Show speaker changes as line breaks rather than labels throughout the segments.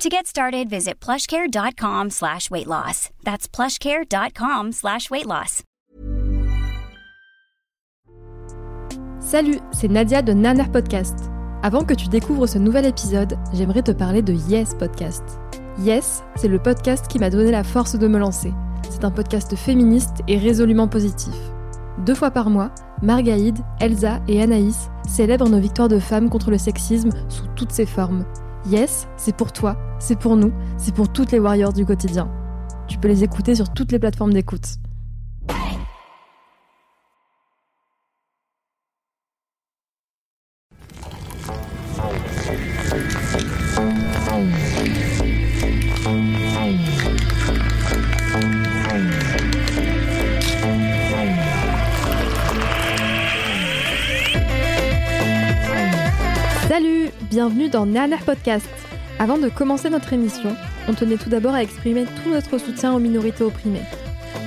To get started, visit plushcare.com slash weight loss. That's plushcare.com slash weight loss.
Salut, c'est Nadia de Naner Podcast. Avant que tu découvres ce nouvel épisode, j'aimerais te parler de Yes Podcast. Yes, c'est le podcast qui m'a donné la force de me lancer. C'est un podcast féministe et résolument positif. Deux fois par mois, Margaïde, Elsa et Anaïs célèbrent nos victoires de femmes contre le sexisme sous toutes ses formes. Yes, c'est pour toi, c'est pour nous, c'est pour toutes les warriors du quotidien. Tu peux les écouter sur toutes les plateformes d'écoute. Bienvenue dans Nana Podcast. Avant de commencer notre émission, on tenait tout d'abord à exprimer tout notre soutien aux minorités opprimées.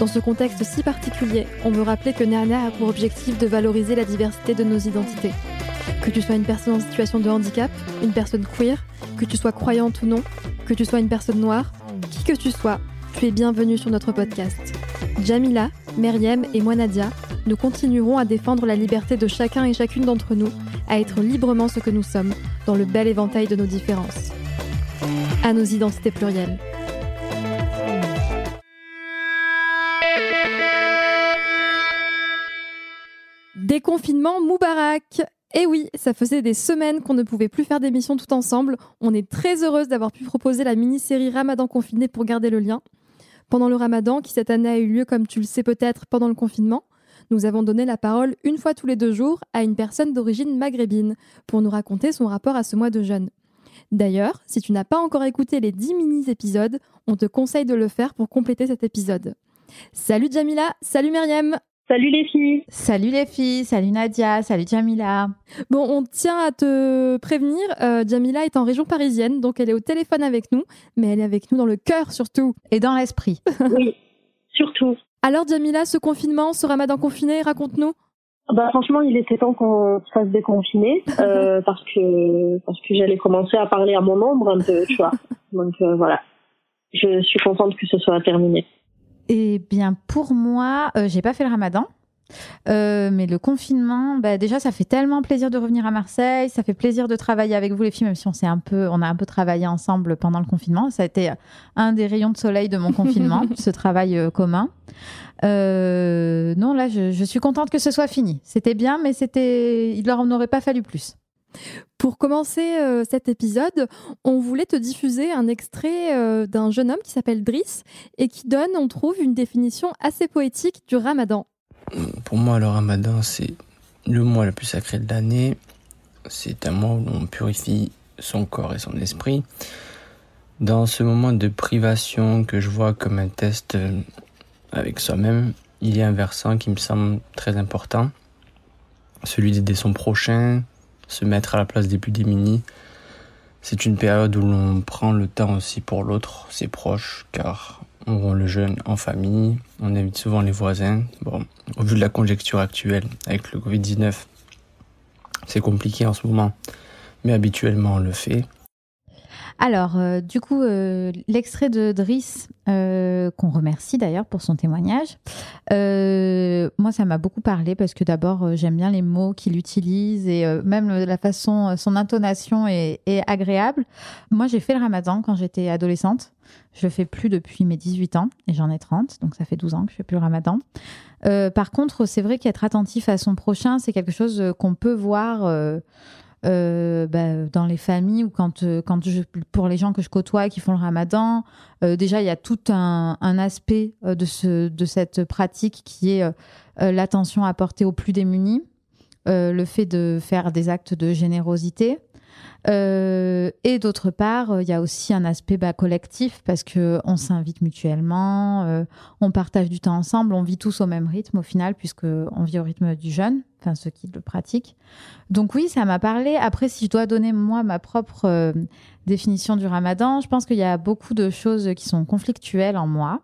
Dans ce contexte si particulier, on veut rappeler que Nana a pour objectif de valoriser la diversité de nos identités. Que tu sois une personne en situation de handicap, une personne queer, que tu sois croyante ou non, que tu sois une personne noire, qui que tu sois, tu es bienvenue sur notre podcast. Jamila, Meriem et moi Nadia, nous continuerons à défendre la liberté de chacun et chacune d'entre nous à être librement ce que nous sommes dans le bel éventail de nos différences. À nos identités plurielles. Déconfinement Moubarak Eh oui, ça faisait des semaines qu'on ne pouvait plus faire d'émissions tout ensemble. On est très heureuse d'avoir pu proposer la mini-série Ramadan confiné pour garder le lien. Pendant le Ramadan, qui cette année a eu lieu, comme tu le sais peut-être, pendant le confinement, nous avons donné la parole une fois tous les deux jours à une personne d'origine maghrébine pour nous raconter son rapport à ce mois de jeûne. D'ailleurs, si tu n'as pas encore écouté les 10 mini-épisodes, on te conseille de le faire pour compléter cet épisode. Salut Jamila, salut Myriam
Salut les filles
Salut les filles, salut Nadia, salut Jamila.
Bon, on tient à te prévenir, euh, Jamila est en région parisienne, donc elle est au téléphone avec nous, mais elle est avec nous dans le cœur surtout.
Et dans l'esprit.
Oui, surtout.
Alors Jamila, ce confinement, ce ramadan confiné, raconte-nous.
Bah franchement, il était temps qu'on se fasse déconfiner euh, parce que parce que j'allais commencer à parler à mon ombre un peu, tu vois. Donc euh, voilà. Je suis contente que ce soit terminé.
Eh bien, pour moi, euh, j'ai pas fait le ramadan. Euh, mais le confinement, bah, déjà, ça fait tellement plaisir de revenir à Marseille. Ça fait plaisir de travailler avec vous, les filles, même si on s'est un peu, on a un peu travaillé ensemble pendant le confinement. Ça a été un des rayons de soleil de mon confinement, ce travail euh, commun. Euh, non, là, je, je suis contente que ce soit fini. C'était bien, mais c'était, il leur en aurait pas fallu plus.
Pour commencer euh, cet épisode, on voulait te diffuser un extrait euh, d'un jeune homme qui s'appelle Driss et qui donne, on trouve, une définition assez poétique du ramadan.
Pour moi, le ramadan, c'est le mois le plus sacré de l'année. C'est un mois où on purifie son corps et son esprit. Dans ce moment de privation que je vois comme un test euh, avec soi-même, il y a un versant qui me semble très important, celui d'aider son prochain, se mettre à la place des plus démunis. C'est une période où l'on prend le temps aussi pour l'autre, ses proches, car on rend le jeûne en famille, on invite souvent les voisins. Bon, au vu de la conjecture actuelle avec le Covid-19, c'est compliqué en ce moment, mais habituellement on le fait.
Alors, euh, du coup, euh, l'extrait de Driss, euh, qu'on remercie d'ailleurs pour son témoignage, moi, ça m'a beaucoup parlé parce que d'abord, j'aime bien les mots qu'il utilise et même la façon, son intonation est, agréable. Moi, j'ai fait le ramadan quand j'étais adolescente. Je le fais plus depuis mes 18 ans et j'en ai 30, donc ça fait 12 ans que je fais plus le ramadan. Par contre, c'est vrai qu'être attentif à son prochain, c'est quelque chose qu'on peut voir euh, bah, dans les familles ou quand, euh, quand je, pour les gens que je côtoie qui font le ramadan. Euh, déjà, il y a tout un, aspect de, ce, de cette pratique qui est l'attention apportée aux plus démunis, le fait de faire des actes de générosité. Euh, et d'autre part, il y a aussi un aspect bah, collectif parce que on s'invite mutuellement, euh, on partage du temps ensemble, on vit tous au même rythme au final puisque on vit au rythme du jeûne, enfin ceux qui le pratiquent. Donc oui, ça m'a parlé. Après, si je dois donner moi ma propre euh, définition du Ramadan, je pense qu'il y a beaucoup de choses qui sont conflictuelles en moi.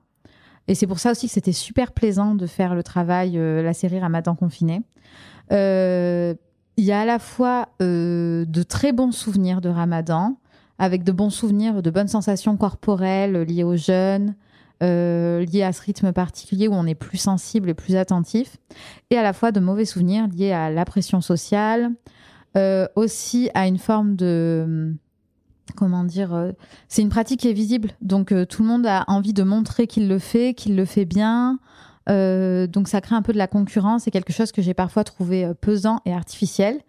Et c'est pour ça aussi que c'était super plaisant de faire le travail, la série Ramadan confiné. Euh, il y a à la fois euh, de très bons souvenirs de Ramadan, avec de bons souvenirs, de bonnes sensations corporelles liées au jeûne, euh, liées à ce rythme particulier où on est plus sensible et plus attentif, et à la fois de mauvais souvenirs liés à la pression sociale, euh, aussi à une forme de comment dire, c'est une pratique qui est visible, donc tout le monde a envie de montrer qu'il le fait, qu'il le fait bien. Euh, donc ça crée un peu de la concurrence, c'est quelque chose que j'ai parfois trouvé euh, pesant et artificiel,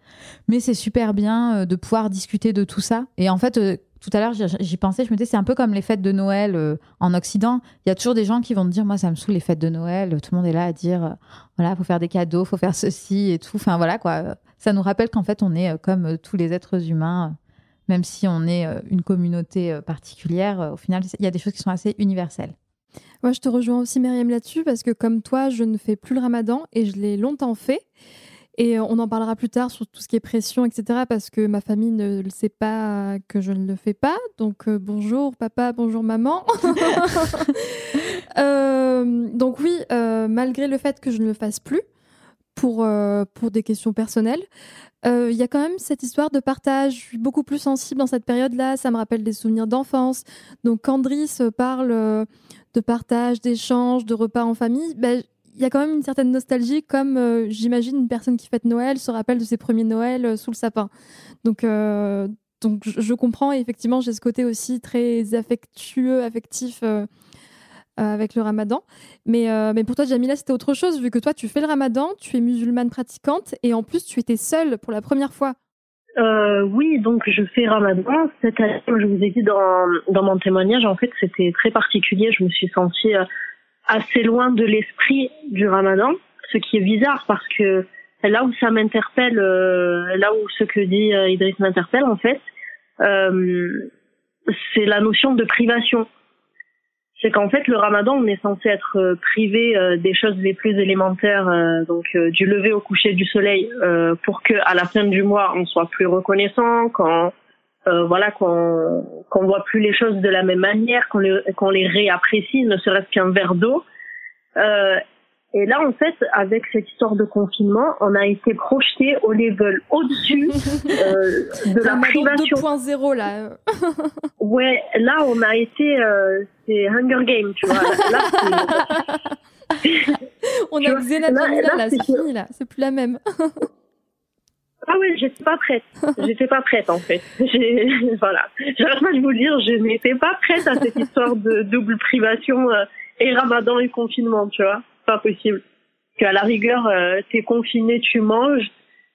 mais c'est super bien euh, de pouvoir discuter de tout ça. Et en fait, tout à l'heure j'y pensais, je me disais c'est un peu comme les fêtes de Noël en Occident. Il y a toujours des gens qui vont te dire moi ça me saoule les fêtes de Noël. Tout le monde est là à dire voilà faut faire des cadeaux, faut faire ceci et tout. Enfin voilà quoi. Ça nous rappelle qu'en fait on est comme tous les êtres humains, même si on est une communauté particulière. Au final il y a des choses qui sont assez universelles.
Moi, je te rejoins aussi, Myriam, là-dessus, parce que comme toi, je ne fais plus le ramadan et je l'ai longtemps fait. Et on en parlera plus tard sur tout ce qui est pression, etc. Parce que ma famille ne le sait pas que je ne le fais pas. Donc euh, bonjour papa, bonjour maman. Euh, donc oui, euh, malgré le fait que je ne le fasse plus pour, pour des questions personnelles, il y a quand même cette histoire de partage. Je suis beaucoup plus sensible dans cette période-là. Ça me rappelle des souvenirs d'enfance. Donc quand Driss parle de partage, d'échange, de repas en famille, ben, il y a quand même une certaine nostalgie, comme euh, j'imagine une personne qui fête Noël se rappelle de ses premiers Noëls euh, sous le sapin. Donc, euh, donc je, comprends, et effectivement, j'ai ce côté aussi très affectueux, affectif avec le ramadan. Mais, mais pour toi, Jamila, c'était autre chose, vu que toi, tu fais le ramadan, tu es musulmane pratiquante, et en plus, tu étais seule pour la première fois.
Euh, oui, donc je fais Ramadan. Cette année, comme je vous ai dit dans, dans mon témoignage, en fait, c'était très particulier. Je me suis sentie euh, assez loin de l'esprit du Ramadan, ce qui est bizarre parce que là où ça m'interpelle, euh, là où ce que dit euh, Idriss m'interpelle, en fait, c'est la notion de privation c'est qu'en fait le ramadan on est censé être euh, privé euh, des choses les plus élémentaires euh, donc du lever au coucher du soleil pour que à la fin du mois on soit plus reconnaissant quand voilà qu'on qu'on voit plus les choses de la même manière qu'on les qu'on les réapprécie ne serait-ce qu'un verre d'eau et là, en fait, avec cette histoire de confinement, on a été projeté au level au-dessus euh, de la privation.
2.0 là.
ouais, là, on a été, euh, c'est Hunger Games, tu vois. Là,
on a Xena là, là, là c'est fini là, c'est plus la même.
Ah oui, j'étais pas prête. J'étais pas prête en fait. Voilà. J'arrête pas de vous le dire, je n'étais pas prête à cette histoire de double privation euh, et Ramadan et confinement, tu vois pas possible. Qu'à la rigueur, euh, t'es confiné, tu manges.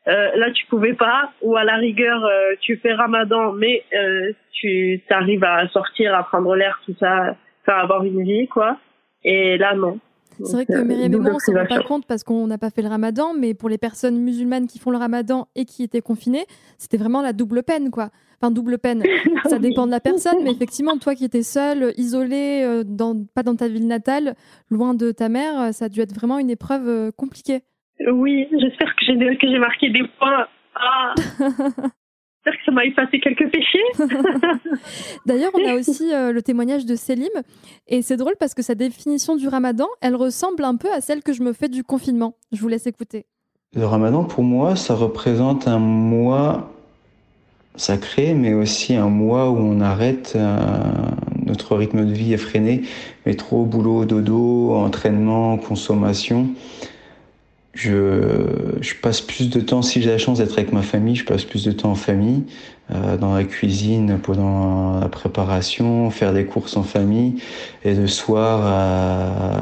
Euh, là, tu pouvais pas. Ou à la rigueur, euh, tu fais Ramadan, mais euh, tu arrives à sortir, à prendre l'air, tout ça, à avoir une vie, quoi. Et là, non.
C'est vrai que Myriam et moi, on s'en rend pas compte parce qu'on n'a pas fait le ramadan, mais pour les personnes musulmanes qui font le ramadan et qui étaient confinées, c'était vraiment la double peine, quoi. Enfin, double peine. Ça dépend de la personne, mais effectivement, toi qui étais seule, isolée, euh, dans, pas dans ta ville natale, loin de ta mère, euh, ça a dû être vraiment une épreuve euh, compliquée.
Oui, j'espère que j'ai que j'ai marqué des points. Ah. J'espère que ça m'a effacé quelques péchés.
D'ailleurs, on a aussi le témoignage de Selim. Et c'est drôle parce que sa définition du ramadan, elle ressemble un peu à celle que je me fais du confinement. Je vous laisse écouter.
Le ramadan, pour moi, ça représente un mois sacré, mais aussi un mois où on arrête euh, notre rythme de vie effréné, métro, boulot, dodo, entraînement, consommation. Je, je, passe plus de temps, si j'ai la chance d'être avec ma famille, je passe plus de temps en famille, euh, dans la cuisine, pendant la préparation, faire des courses en famille, et le soir euh,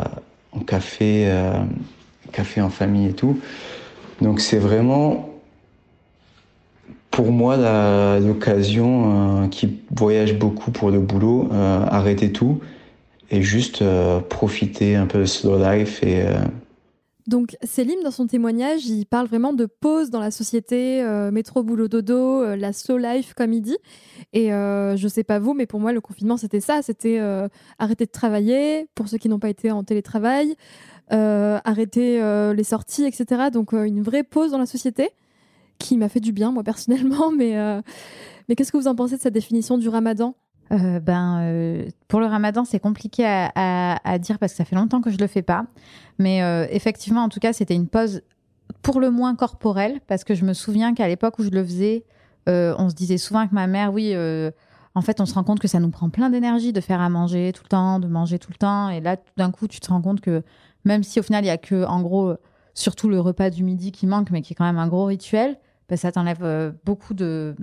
en café, euh, café en famille et tout. Donc c'est vraiment pour moi l'occasion euh, qui voyage beaucoup pour le boulot, euh, arrêter tout et juste euh, profiter un peu de slow life et
Donc Céline, dans son témoignage, il parle vraiment de pause dans la société, euh, métro, boulot, dodo, euh, la slow life, comme il dit. Et euh, je sais pas vous, mais pour moi, le confinement, c'était ça. C'était arrêter de travailler, pour ceux qui n'ont pas été en télétravail, arrêter les sorties, etc. Donc une vraie pause dans la société qui m'a fait du bien, moi, personnellement. Mais, mais qu'est-ce que vous en pensez de cette définition du ramadan?
Euh, ben, euh, pour le ramadan, c'est compliqué à, dire parce que ça fait longtemps que je le fais pas. Mais euh, effectivement, en tout cas, c'était une pause pour le moins corporelle parce que je me souviens qu'à l'époque où je le faisais, on se disait souvent avec ma mère, oui, en fait, on se rend compte que ça nous prend plein d'énergie de faire à manger tout le temps, de manger tout le temps. Et là, tout d'un coup, tu te rends compte que même si au final, il y a que, en gros, surtout le repas du midi qui manque, mais qui est quand même un gros rituel, ben, ça t'enlève beaucoup de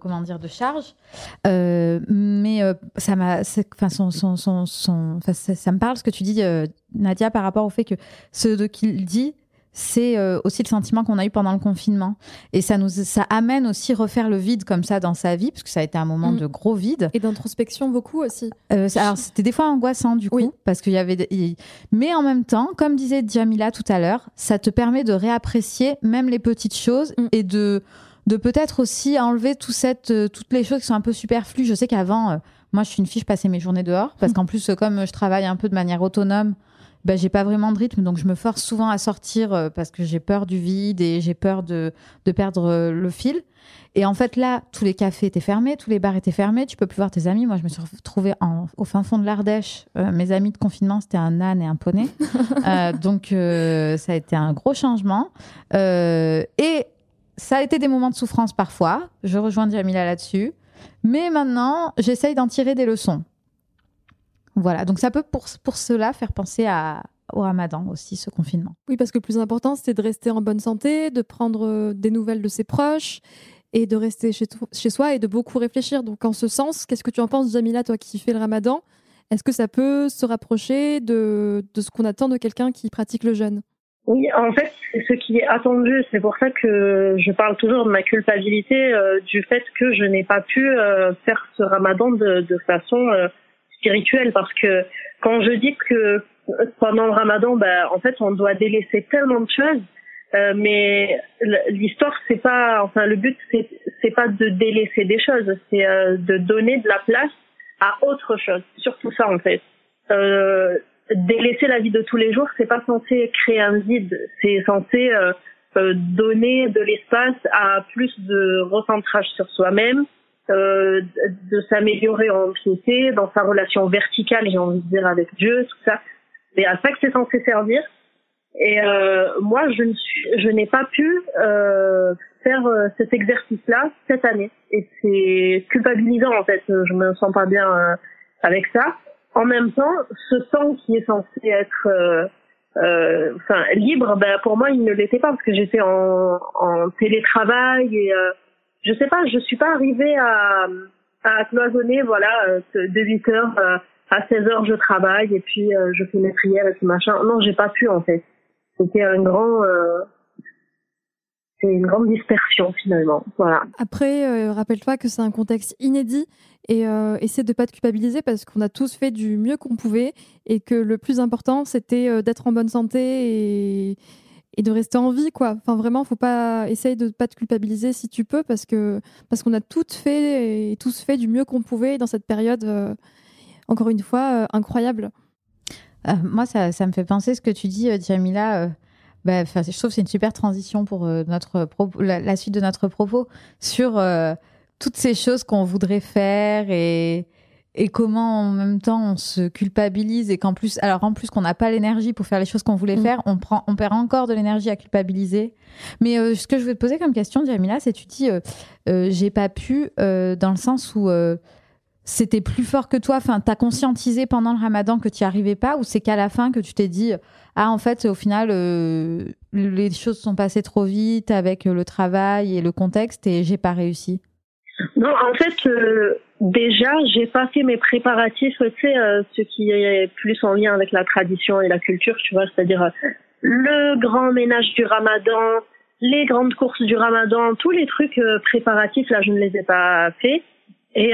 comment dire de charge. Euh, mais euh, ça m'a enfin son, son, son, son ça, me parle ce que tu dis euh, Nadia par rapport au fait que ce qu'il dit c'est aussi le sentiment qu'on a eu pendant le confinement. Et ça nous ça amène aussi refaire le vide comme ça dans sa vie parce que ça a été un moment mm. de gros vide.
Et d'introspection beaucoup aussi.
Alors c'était des fois angoissant du coup parce qu'il y avait mais en même temps comme disait Jamila tout à l'heure ça te permet de réapprécier même les petites choses mm. et de de peut-être aussi enlever tout cette, euh, toutes les choses qui sont un peu superflues. Je sais qu'avant, euh, moi, je suis une fille, je passais mes journées dehors parce qu'en plus, comme je travaille un peu de manière autonome, ben, j'ai pas vraiment de rythme, donc je me force souvent à sortir euh, parce que j'ai peur du vide et j'ai peur de, de perdre le fil. Et en fait, là, tous les cafés étaient fermés, tous les bars étaient fermés, tu peux plus voir tes amis. Moi, je me suis retrouvée en, au fin fond de l'Ardèche. mes amis de confinement, c'était un âne et un poney. donc, ça a été un gros changement. et ça a été des moments de souffrance parfois. Je rejoins Jamila là-dessus. Mais maintenant, j'essaye d'en tirer des leçons. Voilà, donc ça peut pour, pour cela faire penser à, au ramadan aussi, ce confinement.
Oui, parce que le plus important, c'est de rester en bonne santé, de prendre euh, des nouvelles de ses proches et de rester chez, chez soi et de beaucoup réfléchir. Donc en ce sens, qu'est-ce que tu en penses, Jamila, toi qui fais le ramadan? Est-ce que ça peut se rapprocher de, de ce qu'on attend de quelqu'un qui pratique le jeûne?
Oui, en fait, c'est ce qui est attendu. C'est pour ça que je parle toujours de ma culpabilité euh, du fait que je n'ai pas pu euh, faire ce ramadan de, façon euh, spirituelle. Parce que quand je dis que pendant le ramadan, ben, en fait, on doit délaisser tellement de choses. mais l'histoire, c'est pas, enfin, le but, c'est, c'est pas de délaisser des choses, c'est de donner de la place à autre chose. Surtout ça, en fait. Euh, délaisser la vie de tous les jours, c'est pas censé créer un vide, c'est censé euh, euh, donner de l'espace à plus de recentrage sur soi-même, euh, de s'améliorer en piété, dans sa relation verticale, j'ai envie de dire, avec Dieu, tout ça. C'est à ça que c'est censé servir. Et euh, moi, je ne suis, je n'ai pas pu euh, faire cet exercice-là cette année. Et c'est culpabilisant en fait. Je me sens pas bien avec ça en même temps, ce temps qui est censé être euh, euh, enfin libre, ben, pour moi, il ne l'était pas parce que j'étais en, en, télétravail et euh, je sais pas, je suis pas arrivée à, à cloisonner, voilà, euh, de 8 heures euh, à 16 heures je travaille et puis je fais mes prières et tout machin. Non, j'ai pas pu en fait. C'était un grand c'est une grande dispersion finalement. Voilà.
Après, rappelle-toi que c'est un contexte inédit et euh, essaie de pas te culpabiliser parce qu'on a tous fait du mieux qu'on pouvait et que le plus important c'était euh, d'être en bonne santé et, et, de rester en vie quoi. Enfin vraiment, faut pas essayer de pas te culpabiliser si tu peux parce que parce qu'on a toutes fait et tous fait du mieux qu'on pouvait dans cette période euh, encore une fois euh, incroyable.
moi ça, ça, me fait penser ce que tu dis Jamila bah, je trouve que c'est une super transition pour notre la, la, suite de notre propos sur toutes ces choses qu'on voudrait faire et, et comment en même temps on se culpabilise et qu'en plus, alors en plus qu'on n'a pas l'énergie pour faire les choses qu'on voulait mm. faire, on prend, on perd encore de l'énergie à culpabiliser. Mais euh, ce que je veux te poser comme question, Jamila, c'est tu dis, euh, euh, j'ai pas pu dans le sens où c'était plus fort que toi? Enfin, t'as conscientisé pendant le Ramadan que tu n'y arrivais pas, ou c'est qu'à la fin que tu t'es dit, ah en fait, au final, les choses sont passées trop vite avec le travail et le contexte et j'ai pas réussi.
Non, en fait, euh, déjà, j'ai pas fait mes préparatifs, tu sais, euh, ce qui est plus en lien avec la tradition et la culture, tu vois, c'est-à-dire euh, le grand ménage du ramadan, les grandes courses du ramadan, tous les trucs préparatifs, là, je ne les ai pas faits. Et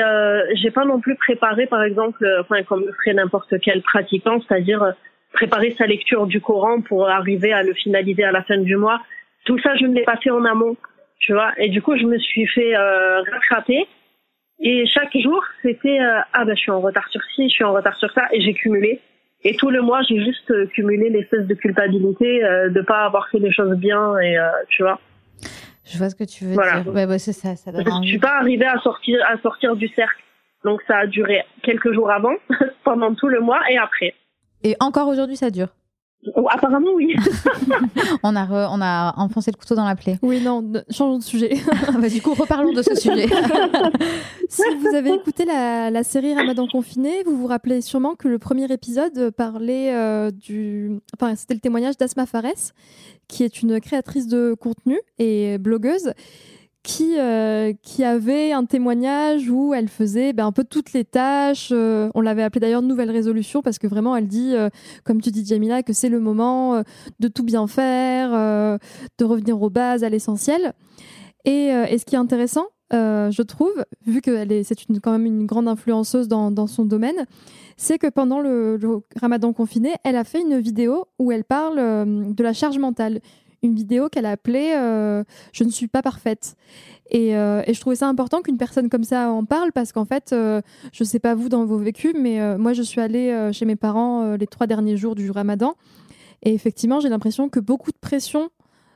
j'ai pas non plus préparé, par exemple, enfin, comme le ferait n'importe quel pratiquant, c'est-à-dire préparer sa lecture du Coran pour arriver à le finaliser à la fin du mois. Tout ça, je ne l'ai pas fait en amont, tu vois. Et du coup, je me suis fait euh, rattraper. Et chaque jour, c'était euh, ah ben je suis en retard sur ci, je suis en retard sur ça, et j'ai cumulé. Et tout le mois, j'ai juste euh, cumulé l'espèce de culpabilité euh, de pas avoir fait les choses bien, et euh, tu vois.
Je vois ce que tu veux dire. Ouais, ouais, c'est ça, ça donne
Je suis pas arrivée à sortir à sortir du cercle. Donc ça a duré quelques jours avant, pendant tout le mois et après.
Et encore aujourd'hui, ça dure?
Oh, apparemment, oui.
on, a re- on a enfoncé le couteau dans la plaie.
Oui, non, ne- changeons de sujet.
Bah, du coup, reparlons de ce sujet.
si vous avez écouté la, la série Ramadan confiné, vous vous rappelez sûrement que le premier épisode parlait euh, du. Enfin, c'était le témoignage d'Asma Fares, qui est une créatrice de contenu et blogueuse. Qui, euh, qui avait un témoignage où elle faisait ben, un peu toutes les tâches. euh, on l'avait appelé d'ailleurs Nouvelle Résolution parce que vraiment elle dit, euh, comme tu dis Jamila, que c'est le moment de tout bien faire, de revenir aux bases, à l'essentiel. Et, ce qui est intéressant, je trouve, vu que c'est quand même une grande influenceuse dans, son domaine, c'est que pendant le, ramadan confiné, elle a fait une vidéo où elle parle de la charge mentale. Une vidéo qu'elle a appelée euh, Je ne suis pas parfaite. Et, euh, et je trouvais ça important qu'une personne comme ça en parle parce qu'en fait, euh, je ne sais pas vous dans vos vécus, mais moi je suis allée chez mes parents les trois derniers jours du ramadan. Et effectivement, j'ai l'impression que beaucoup de pression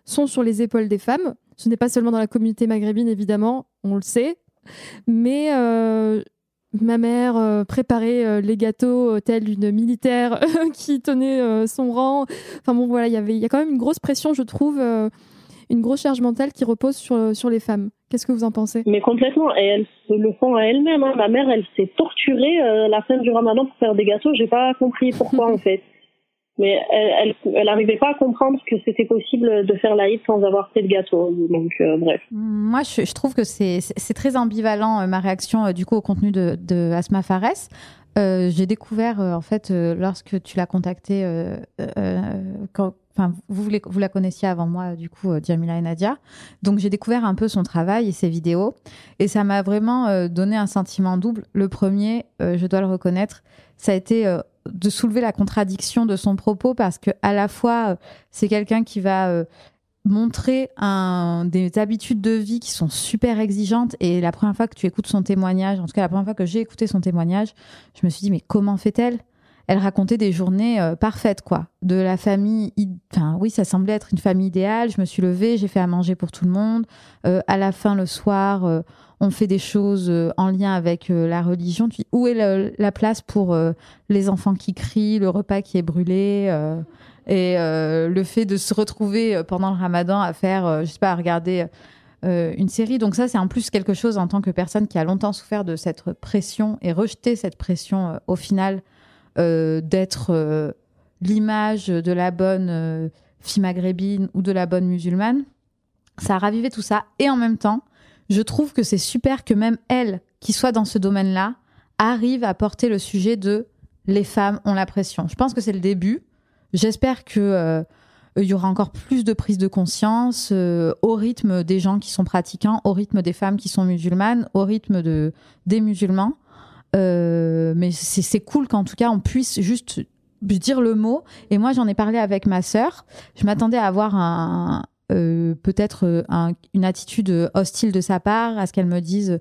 sont sur les épaules des femmes. Ce n'est pas seulement dans la communauté maghrébine, évidemment, on le sait, mais ma mère euh, préparait euh, les gâteaux euh, telle une militaire qui tenait son rang. Enfin bon, voilà, il y avait- il y a quand même une grosse pression, je trouve, une grosse charge mentale qui repose sur, sur les femmes. Qu'est-ce que vous en pensez?
Mais complètement. Et elles se le font à elles-mêmes. hein. Ma mère, elle s'est torturée euh, la fin du ramadan pour faire des gâteaux. J'ai pas compris pourquoi, en fait. Mais elle, elle, elle arrivait pas à comprendre que c'était possible de faire l'Aïd sans avoir fait de gâteau. Donc, euh, bref.
Moi, je, je trouve que c'est c'est- très ambivalent euh, ma réaction euh, du coup au contenu de, de Asma Fares. Euh, J'ai découvert euh, en fait euh, lorsque tu l'as contactée, enfin vous, vous la connaissiez avant moi du coup Jamila et Nadia. Donc j'ai découvert un peu son travail et ses vidéos et ça m'a vraiment euh, donné un sentiment double. Le premier, euh, je dois le reconnaître, ça a été euh, de soulever la contradiction de son propos parce que à la fois euh, c'est quelqu'un qui va euh, montrer des habitudes de vie qui sont super exigeantes. Et la première fois que tu écoutes son témoignage, en tout cas la première fois que j'ai écouté son témoignage, je me suis dit, mais comment fait-elle? Elle racontait des journées euh, parfaites, quoi. De la famille, enfin oui, ça semblait être une famille idéale. Je me suis levée, j'ai fait à manger pour tout le monde. À la fin, le soir, on fait des choses euh, en lien avec euh, la religion. Où est la place pour euh, les enfants qui crient, le repas qui est brûlé et le fait de se retrouver pendant le ramadan à faire, je sais pas, à regarder une série. Donc ça, c'est en plus quelque chose en tant que personne qui a longtemps souffert de cette pression et rejeté cette pression au final d'être l'image de la bonne euh, fille maghrébine ou de la bonne musulmane. Ça a ravivé tout ça. Et en même temps, je trouve que c'est super que même elle, qui soit dans ce domaine-là, arrive à porter le sujet de les femmes ont la pression. Je pense que c'est le début. J'espère que euh, il y aura encore plus de prise de conscience euh, au rythme des gens qui sont pratiquants, au rythme des femmes qui sont musulmanes, au rythme de, des musulmans. Euh, mais c'est cool qu'en tout cas on puisse juste dire le mot. Et moi j'en ai parlé avec ma sœur. Je m'attendais à avoir un, euh, peut-être euh, un- une attitude hostile de sa part, à ce qu'elle me dise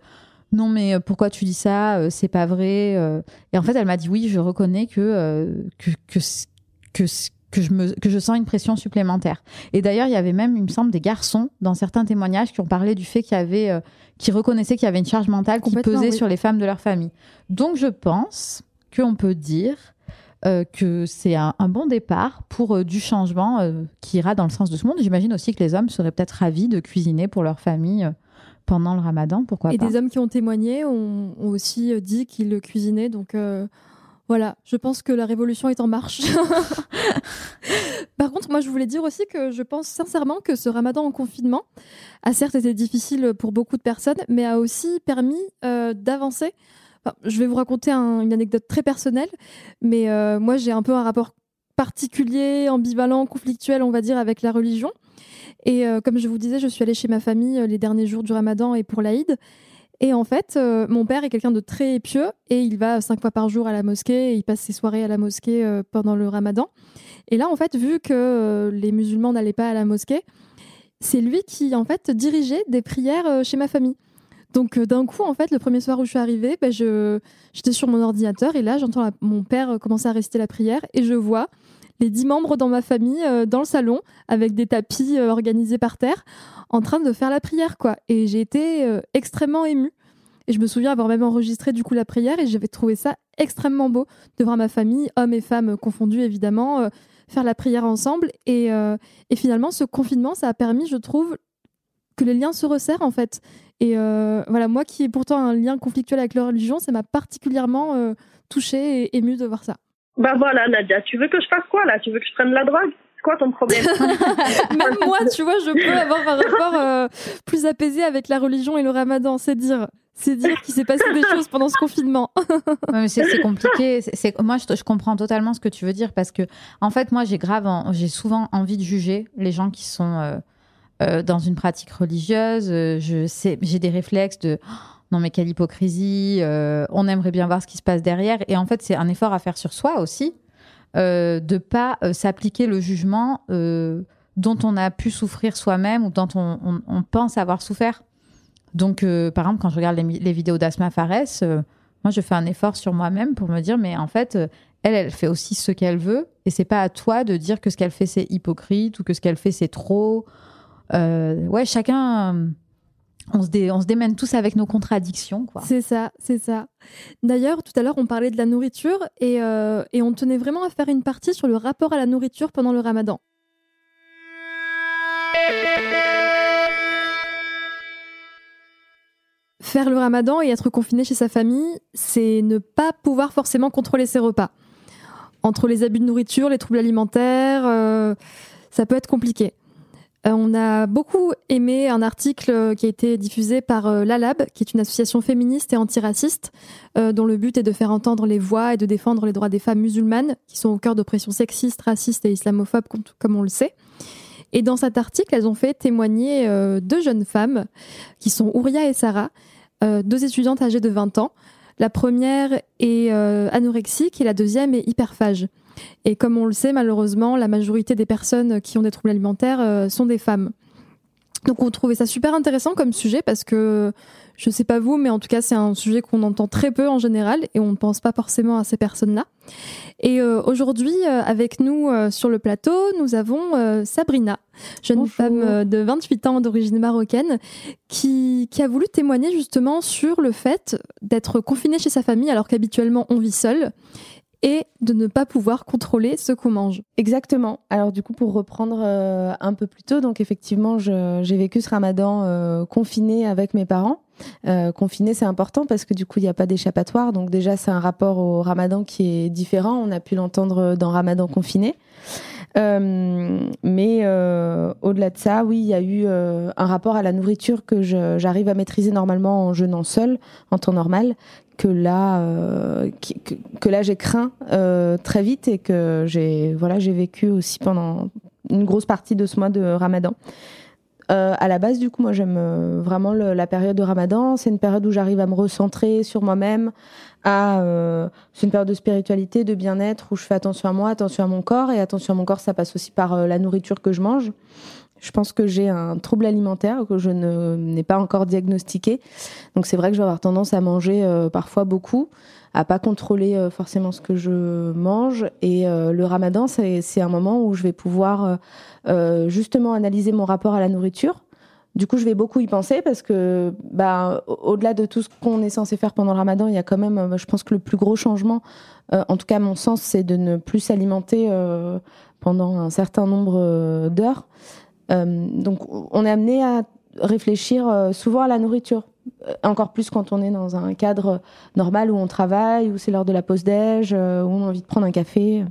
non mais euh, pourquoi tu dis ça, Euh, c'est pas vrai. euh. Et en fait elle m'a dit oui, je reconnais que euh, que que que, que je me que je sens une pression supplémentaire. Et d'ailleurs il y avait même il me semble des garçons dans certains témoignages qui ont parlé du fait qu'il y avait euh, qui reconnaissaient qu'il y avait une charge mentale qui pesait
oui.
sur les femmes de leur famille. Donc je pense qu'on peut dire euh, que c'est un, un bon départ pour euh, du changement euh, qui ira dans le sens de le monde. J'imagine aussi que les hommes seraient peut-être ravis de cuisiner pour leur famille pendant le ramadan, pourquoi
Et
pas.
des hommes qui ont témoigné ont, ont aussi dit qu'ils le cuisinaient. Donc voilà, je pense que la révolution est en marche. Par contre, moi, je voulais dire aussi que je pense sincèrement que ce ramadan en confinement a certes été difficile pour beaucoup de personnes, mais a aussi permis euh, d'avancer. Je vais vous raconter un- une anecdote très personnelle, mais euh, moi, j'ai un peu un rapport particulier, ambivalent, conflictuel, on va dire, avec la religion. Et euh, comme je vous disais, je suis allée chez ma famille euh, les derniers jours du ramadan et pour l'Aïd. Et en fait, mon père est quelqu'un de très pieux et il va cinq fois par jour à la mosquée et il passe ses soirées à la mosquée pendant le ramadan. Et là, en fait, vu que les musulmans n'allaient pas à la mosquée, c'est lui qui, en fait, dirigeait des prières chez ma famille. Donc d'un coup, en fait, le premier soir où je suis arrivée, ben, je, j'étais sur mon ordinateur et là, j'entends mon père commencer à réciter la prière et je vois les dix membres dans ma famille euh, dans le salon avec des tapis euh, organisés par terre en train de faire la prière quoi. Et j'ai été euh, extrêmement émue. Et je me souviens avoir même enregistré du coup la prière et j'avais trouvé ça extrêmement beau de voir ma famille hommes et femmes confondus évidemment faire la prière ensemble. Et, et, finalement ce confinement ça a permis je trouve que les liens se resserrent en fait et voilà moi qui ai pourtant un lien conflictuel avec la religion ça m'a particulièrement touchée et émue de voir ça
bah voilà, Nadia, tu veux que je fasse quoi là? Tu veux que je prenne la drogue? C'est quoi ton problème?
Même moi, tu vois, je peux avoir un rapport euh, plus apaisé avec la religion et le ramadan, c'est dire. C'est dire qu'il s'est passé des choses pendant ce confinement.
c'est compliqué. C'est moi, je, comprends totalement ce que tu veux dire parce que, en fait, moi, j'ai grave, j'ai souvent envie de juger les gens qui sont euh, euh, dans une pratique religieuse. Sais, j'ai des réflexes de non mais quelle hypocrisie, euh, on aimerait bien voir ce qui se passe derrière. Et en fait, c'est un effort à faire sur soi aussi, euh, de pas euh, s'appliquer le jugement euh, dont on a pu souffrir soi-même ou dont on, pense avoir souffert. Donc, par exemple, quand je regarde les, vidéos d'Asma Fares, moi, je fais un effort sur moi-même pour me dire, mais en fait, elle, elle fait aussi ce qu'elle veut, et c'est pas à toi de dire que ce qu'elle fait c'est hypocrite ou que ce qu'elle fait c'est trop. Ouais, chacun on se, démène tous avec nos contradictions.
C'est ça, c'est ça. D'ailleurs, tout à l'heure, on parlait de la nourriture euh, et, on tenait vraiment à faire une partie sur le rapport à la nourriture pendant le ramadan. Faire le ramadan et être confiné chez sa famille, c'est ne pas pouvoir forcément contrôler ses repas. Entre les abus de nourriture, les troubles alimentaires, euh, ça peut être compliqué. Euh, on a beaucoup aimé un article euh, qui a été diffusé par euh, l'ALAB, qui est une association féministe et antiraciste, dont le but est de faire entendre les voix et de défendre les droits des femmes musulmanes, qui sont au cœur d'oppressions sexistes, racistes et islamophobes, comme on le sait. Et dans cet article, elles ont fait témoigner deux jeunes femmes, qui sont Ouria et Sarah, deux étudiantes âgées de 20 ans. La première est anorexique et la deuxième est hyperphage. Et comme on le sait, malheureusement, la majorité des personnes qui ont des troubles alimentaires euh, sont des femmes. Donc on trouvait ça super intéressant comme sujet parce que je sais pas vous, mais en tout cas c'est un sujet qu'on entend très peu en général et on ne pense pas forcément à ces personnes-là. Et euh, aujourd'hui, euh, avec nous sur le plateau, nous avons Sabrina, jeune femme de 28 ans d'origine marocaine, qui, qui a voulu témoigner justement sur le fait d'être confinée chez sa famille alors qu'habituellement on vit seul et de ne pas pouvoir contrôler ce qu'on mange.
Exactement. Alors du coup, pour reprendre euh, un peu plus tôt, donc effectivement, j'ai vécu ce ramadan euh, confiné avec mes parents. Euh, confiné, c'est important parce que du coup, il n'y a pas d'échappatoire. Donc déjà, c'est un rapport au ramadan qui est différent. On a pu l'entendre dans Ramadan confiné. mais au-delà de ça, oui, il y a eu un rapport à la nourriture que j'arrive à maîtriser normalement en jeûnant seul, en temps normal, que là, euh, que, là j'ai craint euh, très vite et que j'ai voilà j'ai vécu aussi pendant une grosse partie de ce mois de Ramadan. Euh, à la base, du coup, moi j'aime vraiment la période de Ramadan. C'est une période où j'arrive à me recentrer sur moi-même. C'est une période de spiritualité, de bien-être où je fais attention à moi, attention à mon corps et attention à mon corps, ça passe aussi par la nourriture que je mange. Je pense que j'ai un trouble alimentaire que je n'ai pas encore diagnostiqué. Donc c'est vrai que je vais avoir tendance à manger euh, parfois beaucoup, à pas contrôler euh, forcément ce que je mange. Et euh, le ramadan, c'est un moment où je vais pouvoir justement analyser mon rapport à la nourriture. Du coup, je vais beaucoup y penser parce que, bah, au-delà de tout ce qu'on est censé faire pendant le ramadan, il y a quand même, je pense que le plus gros changement, en tout cas à mon sens, c'est de ne plus s'alimenter pendant un certain nombre d'heures. Euh, donc on est amené à réfléchir euh, souvent à la nourriture. Euh, encore plus quand on est dans un cadre normal où on travaille, où c'est l'heure de la pause déj, où on a envie de prendre un café.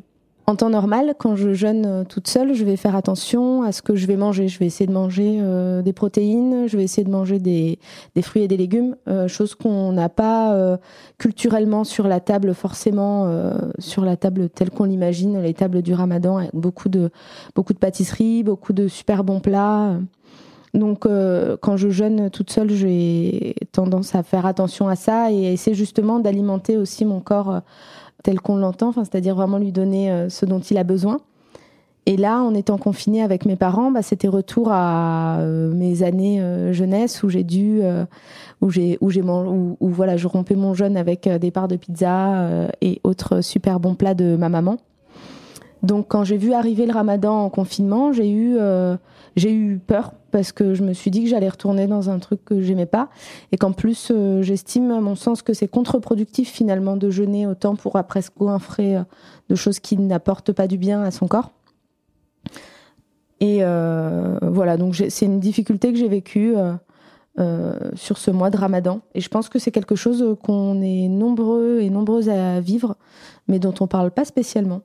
En temps normal, quand je jeûne toute seule, je vais faire attention à ce que je vais manger. Je vais essayer de manger des protéines, je vais essayer de manger des, fruits et des légumes, chose qu'on n'a pas culturellement sur la table forcément, sur la table telle qu'on l'imagine, les tables du ramadan, avec beaucoup de, beaucoup de pâtisseries, beaucoup de super bons plats. Donc, quand je jeûne toute seule, j'ai tendance à faire attention à ça et essayer justement d'alimenter aussi mon corps tel qu'on l'entend, c'est-à-dire vraiment lui donner ce dont il a besoin. Et là, en étant confinée avec mes parents, bah, c'était retour à euh, mes années euh, jeunesse où j'ai dû, euh, où j'ai, où j'ai où, voilà, je rompais mon jeûne avec des parts de pizza et autres super bons plats de ma maman. Donc, quand j'ai vu arriver le Ramadan en confinement, j'ai eu, j'ai eu peur parce que je me suis dit que j'allais retourner dans un truc que j'aimais pas et qu'en plus, j'estime à mon sens que c'est contre-productif finalement de jeûner autant pour après se goinfrer de choses qui n'apportent pas du bien à son corps. Et euh, voilà, donc c'est une difficulté que j'ai vécue euh, euh, sur ce mois de Ramadan. Et je pense que c'est quelque chose qu'on est nombreux et nombreuses à vivre, mais dont on parle pas spécialement.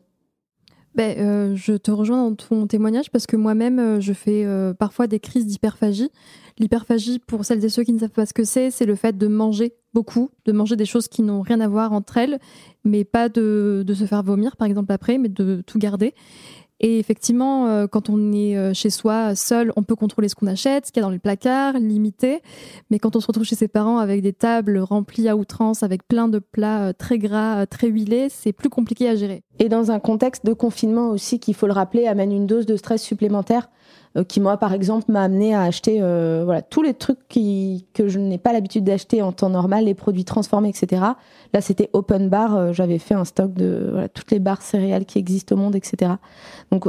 Ben, je te rejoins dans ton témoignage parce que moi-même, je fais parfois des crises d'hyperphagie. L'hyperphagie, pour celles et ceux qui ne savent pas ce que c'est, c'est le fait de manger beaucoup, de manger des choses qui n'ont rien à voir entre elles, mais pas de, de, se faire vomir, par exemple, après, mais de tout garder. Et effectivement, euh, quand on est euh, chez soi, seul, on peut contrôler ce qu'on achète, ce qu'il y a dans les placards, limiter. Mais quand on se retrouve chez ses parents avec des tables remplies à outrance, avec plein de plats euh, très gras, très huilés, c'est plus compliqué à gérer.
Et dans un contexte de confinement aussi, qu'il faut le rappeler, amène une dose de stress supplémentaire euh, qui moi par exemple m'a amené à acheter euh, voilà tous les trucs qui, que je n'ai pas l'habitude d'acheter en temps normal, les produits transformés, etc. Là c'était open bar, euh, j'avais fait un stock de voilà, toutes les barres céréales qui existent au monde, etc. Donc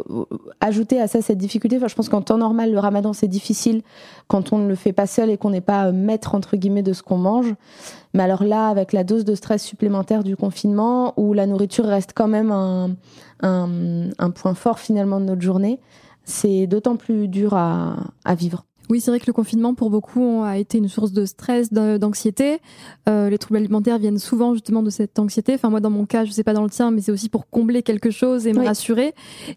ajouter à ça cette difficulté, enfin, je pense qu'en temps normal le Ramadan c'est difficile quand on ne le fait pas seul et qu'on n'est pas maître entre guillemets de ce qu'on mange. Mais alors là, avec la dose de stress supplémentaire du confinement, où la nourriture reste quand même un, point fort finalement de notre journée, c'est d'autant plus dur à vivre.
Oui, c'est vrai que le confinement, pour beaucoup, a été une source de stress, d'anxiété. Euh, les troubles alimentaires viennent souvent justement de cette anxiété. Enfin, moi, dans mon cas, je sais pas dans le tien, mais c'est aussi pour combler quelque chose et me rassurer.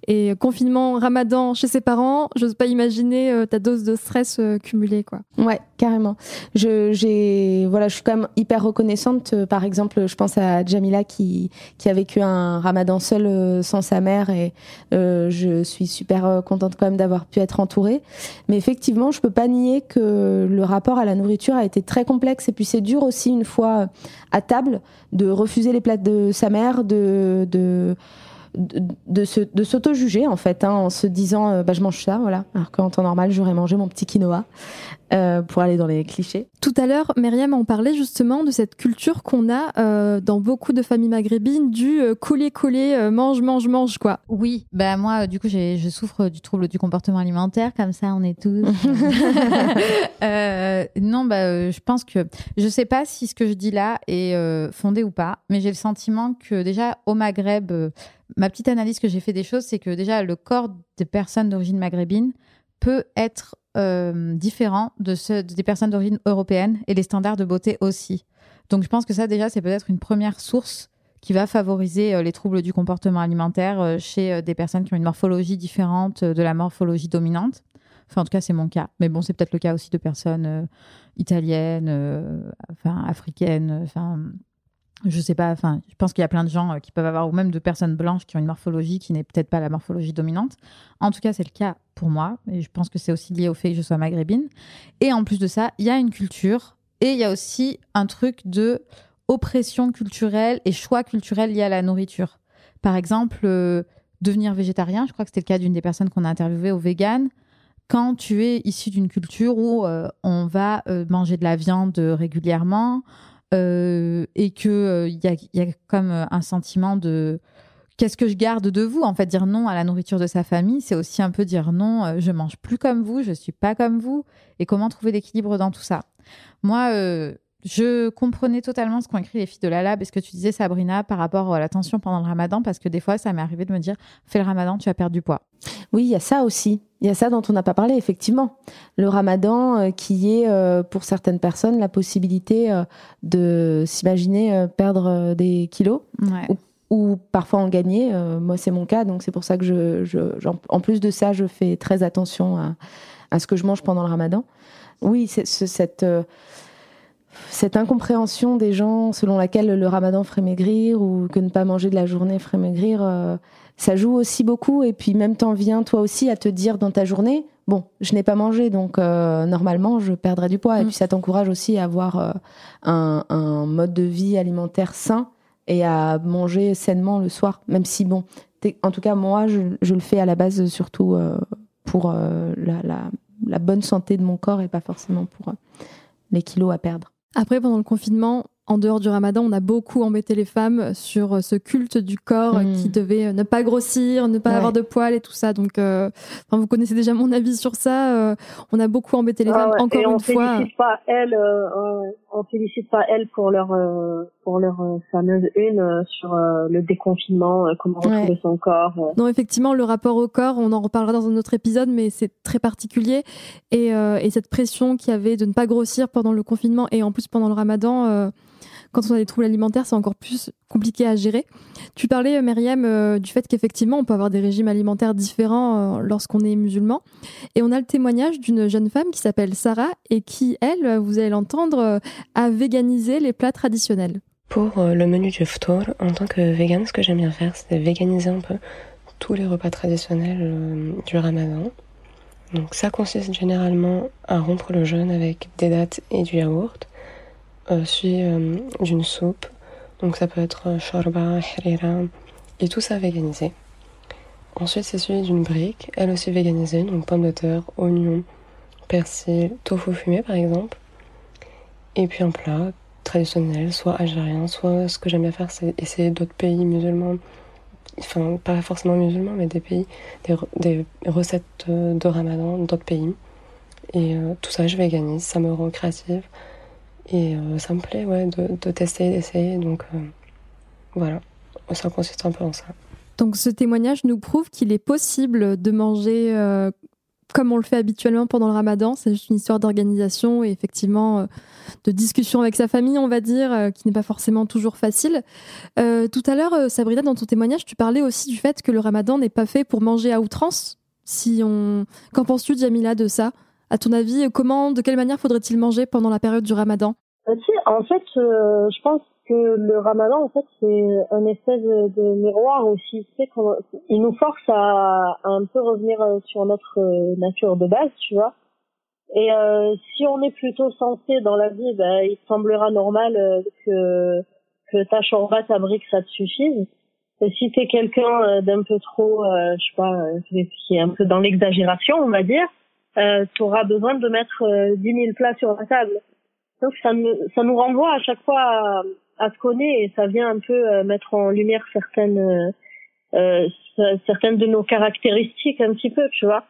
Et confinement, ramadan chez ses parents, j'ose pas imaginer euh, ta dose de stress euh, cumulée, quoi.
Ouais, carrément. Je, j'ai, voilà, je suis quand même hyper reconnaissante. par exemple, je pense à Jamila qui, qui a vécu un ramadan seul sans sa mère et je suis super contente quand même d'avoir pu être entourée. Mais effectivement, je je peux pas nier que le rapport à la nourriture a été très complexe. Et puis c'est dur aussi une fois à table de refuser les plats de sa mère, de, de de, de s'auto-juger en fait, hein, en se disant euh, bah, je mange ça, voilà. Alors qu'en temps normal, j'aurais mangé mon petit quinoa euh, pour aller dans les clichés.
Tout à l'heure, Myriam en parlait justement de cette culture qu'on a euh, dans beaucoup de familles maghrébines du coller-coller, mange, mange, mange, quoi.
Oui, bah moi, du coup, je souffre du trouble du comportement alimentaire, comme ça, on est tous. non, bah, je pense que je sais pas si ce que je dis là est fondé ou pas, mais j'ai le sentiment que déjà au Maghreb ma petite analyse que j'ai fait des choses, c'est que déjà le corps des personnes d'origine maghrébine peut être euh, différent de ceux des personnes d'origine européenne et les standards de beauté aussi. Donc je pense que ça déjà c'est peut-être une première source qui va favoriser euh, les troubles du comportement alimentaire euh, chez des personnes qui ont une morphologie différente de la morphologie dominante. Enfin, en tout cas, c'est mon cas. Mais bon, c'est peut-être le cas aussi de personnes italiennes, enfin, africaines, enfin, je sais pas, enfin, je pense qu'il y a plein de gens euh, qui peuvent avoir, ou même de personnes blanches qui ont une morphologie qui n'est peut-être pas la morphologie dominante. En tout cas, c'est le cas pour moi, et je pense que c'est aussi lié au fait que je sois maghrébine. Et en plus de ça, il y a une culture, et il y a aussi un truc de oppression culturelle et choix culturel lié à la nourriture. Par exemple, euh, devenir végétarien, je crois que c'était le cas d'une des personnes qu'on a interviewées au vegan. Quand tu es issu d'une culture où euh, on va manger de la viande régulièrement, euh, et que il euh, y, a, comme euh, un sentiment de qu'est-ce que je garde de vous En fait, dire non à la nourriture de sa famille, c'est aussi un peu dire non, je mange plus comme vous, je suis pas comme vous, et comment trouver l'équilibre dans tout ça? Moi, je comprenais totalement ce qu'ont écrit les filles de la Lab et ce que tu disais, Sabrina, par rapport à la tension pendant le ramadan, parce que des fois, ça m'est arrivé de me dire fais le ramadan, tu vas perdre du poids.
Oui, il y a ça aussi. Il y a ça dont on n'a pas parlé, effectivement. Le ramadan, euh, qui est euh, pour certaines personnes la possibilité euh, de s'imaginer perdre des kilos. Ou, parfois en gagner. moi, c'est mon cas, donc c'est pour ça que je, en plus de ça, je fais très attention à, à, ce que je mange pendant le ramadan. Oui, c'est cette cette incompréhension des gens selon laquelle le ramadan ferait maigrir ou que ne pas manger de la journée ferait maigrir, euh, ça joue aussi beaucoup. Et puis même t'en viens toi aussi à te dire dans ta journée, bon, je n'ai pas mangé, donc normalement, je perdrais du poids. Et mm. puis, ça t'encourage aussi à avoir un, un, mode de vie alimentaire sain et à manger sainement le soir, même si, bon, en tout cas, moi, je, je, le fais à la base surtout pour la, la, la, bonne santé de mon corps et pas forcément pour les kilos à perdre.
Après, pendant le confinement, en dehors du ramadan, on a beaucoup embêté les femmes sur euh, ce culte du corps hmm. qui devait euh, ne pas grossir, ne pas avoir de poils et tout ça. Donc, euh, vous connaissez déjà mon avis sur ça. on a beaucoup embêté les femmes. Encore une fois.
Félicite pas elles, on félicite pas elles pour leur pour leur fameuse une sur le déconfinement, comment retrouver son corps.
Non, effectivement, le rapport au corps, on en reparlera dans un autre épisode, mais c'est très particulier. Et, et cette pression qu'il y avait de ne pas grossir pendant le confinement et en plus pendant le ramadan quand on a des troubles alimentaires, c'est encore plus compliqué à gérer. Tu parlais, euh, Myriam, euh, du fait qu'effectivement, on peut avoir des régimes alimentaires différents euh, lorsqu'on est musulman. Et on a le témoignage d'une jeune femme qui s'appelle Sarah et qui, elle, vous allez l'entendre, a véganisé les plats traditionnels.
Pour le menu du ftour, en tant que végane, ce que j'aime bien faire, c'est véganiser un peu tous les repas traditionnels du ramadan. Donc ça consiste généralement à rompre le jeûne avec des dattes et du yaourt euh, suivi euh, d'une soupe. Donc ça peut être shorba, harira, et tout ça véganisé. Ensuite, c'est suivi d'une brique, elle aussi véganisée, donc pommes de terre, oignons, persil, tofu fumé par exemple. Et puis un plat traditionnel, soit algérien, soit ce que j'aime bien faire, c'est essayer d'autres pays musulmans. Enfin, pas forcément musulmans, mais des pays, des, recettes de ramadan d'autres pays. Et euh, tout ça, je véganise, ça me rend créative. Et euh, ça me plaît ouais, de, de tester, d'essayer. Donc euh, voilà, ça consiste un peu en ça.
Donc ce témoignage nous prouve qu'il est possible de manger euh, comme on le fait habituellement pendant le ramadan. C'est juste une histoire d'organisation et effectivement de discussion avec sa famille, on va dire, qui n'est pas forcément toujours facile. tout à l'heure, Sabrina, dans ton témoignage, tu parlais aussi du fait que le ramadan n'est pas fait pour manger à outrance. Si on... Qu'en penses-tu, Jamila, de ça? À ton avis, comment, de quelle manière faudrait-il manger pendant la période du ramadan?
Euh, En fait, euh, je pense que le ramadan, en fait, c'est un espèce de, miroir aussi. Il nous force à, un peu revenir euh, sur notre nature de base, tu vois. Et si on est plutôt sensé dans la vie, ben, il semblera normal que que ta chambre, ta brique, ça te suffise. Et si t'es quelqu'un d'un peu trop, je sais pas, qui est un peu dans l'exagération, on va dire, euh, tu auras besoin de mettre euh, 10 000 plats sur la table. Donc ça, ça nous renvoie à chaque fois à, à ce qu'on est et ça vient un peu euh, mettre en lumière certaines euh, euh certaines de nos caractéristiques un petit peu, tu vois.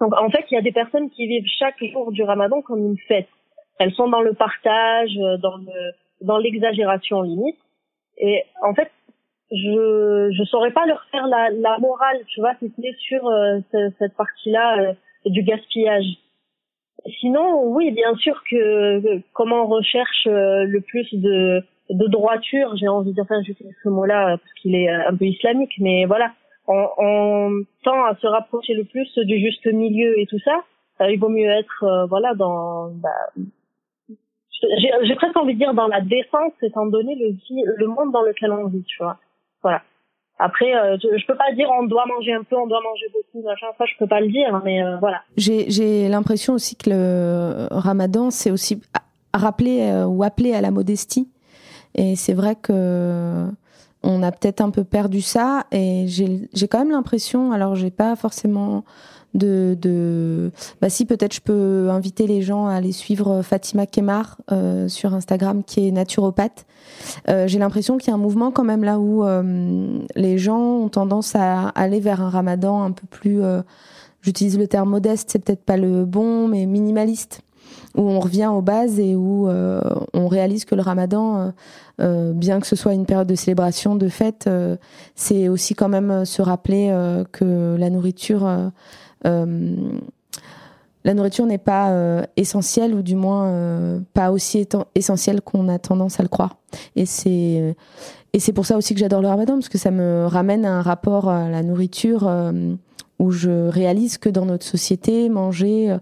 Donc en fait, il y a des personnes qui vivent chaque jour du Ramadan comme une fête. Elles sont dans le partage, dans le dans l'exagération limite. Et en fait, je je saurais pas leur faire la, la morale, tu vois, c'était sur cette partie-là du gaspillage. Sinon, oui, bien sûr que comment on recherche euh, le plus de, de droiture, j'ai envie de dire, enfin, j'utilise ce mot-là parce qu'il est un peu islamique, mais voilà, on, on, tend à se rapprocher le plus du juste milieu et tout ça. Euh, il vaut mieux être, euh, voilà, dans, bah, j'ai presque envie de dire dans la défense, étant donné le, le monde dans lequel on vit, tu vois. Voilà. Après, euh, je, peux pas dire on doit manger un peu, on doit manger beaucoup, machin. Ça, je peux pas le dire, mais euh, voilà.
J'ai l'impression aussi que le Ramadan, c'est aussi rappeler euh, ou appeler à la modestie. Et c'est vrai que on a peut-être un peu perdu ça. Et j'ai quand même l'impression, alors j'ai pas forcément de, de... Bah si peut-être je peux inviter les gens à aller suivre Fatima Kemar euh, sur Instagram qui est naturopathe. Euh, J'ai l'impression qu'il y a un mouvement quand même là où euh, les gens ont tendance à aller vers un Ramadan un peu plus, euh, j'utilise le terme modeste, c'est peut-être pas le bon, mais minimaliste où on revient aux bases et où euh, on réalise que le ramadan, euh, bien que ce soit une période de célébration, de fête, c'est aussi quand même se rappeler que la nourriture euh, la nourriture n'est pas euh, essentielle ou du moins euh, pas aussi essentielle qu'on a tendance à le croire. Et c'est et c'est pour ça aussi que j'adore le Ramadan parce que ça me ramène à un rapport à la nourriture où je réalise que dans notre société, manger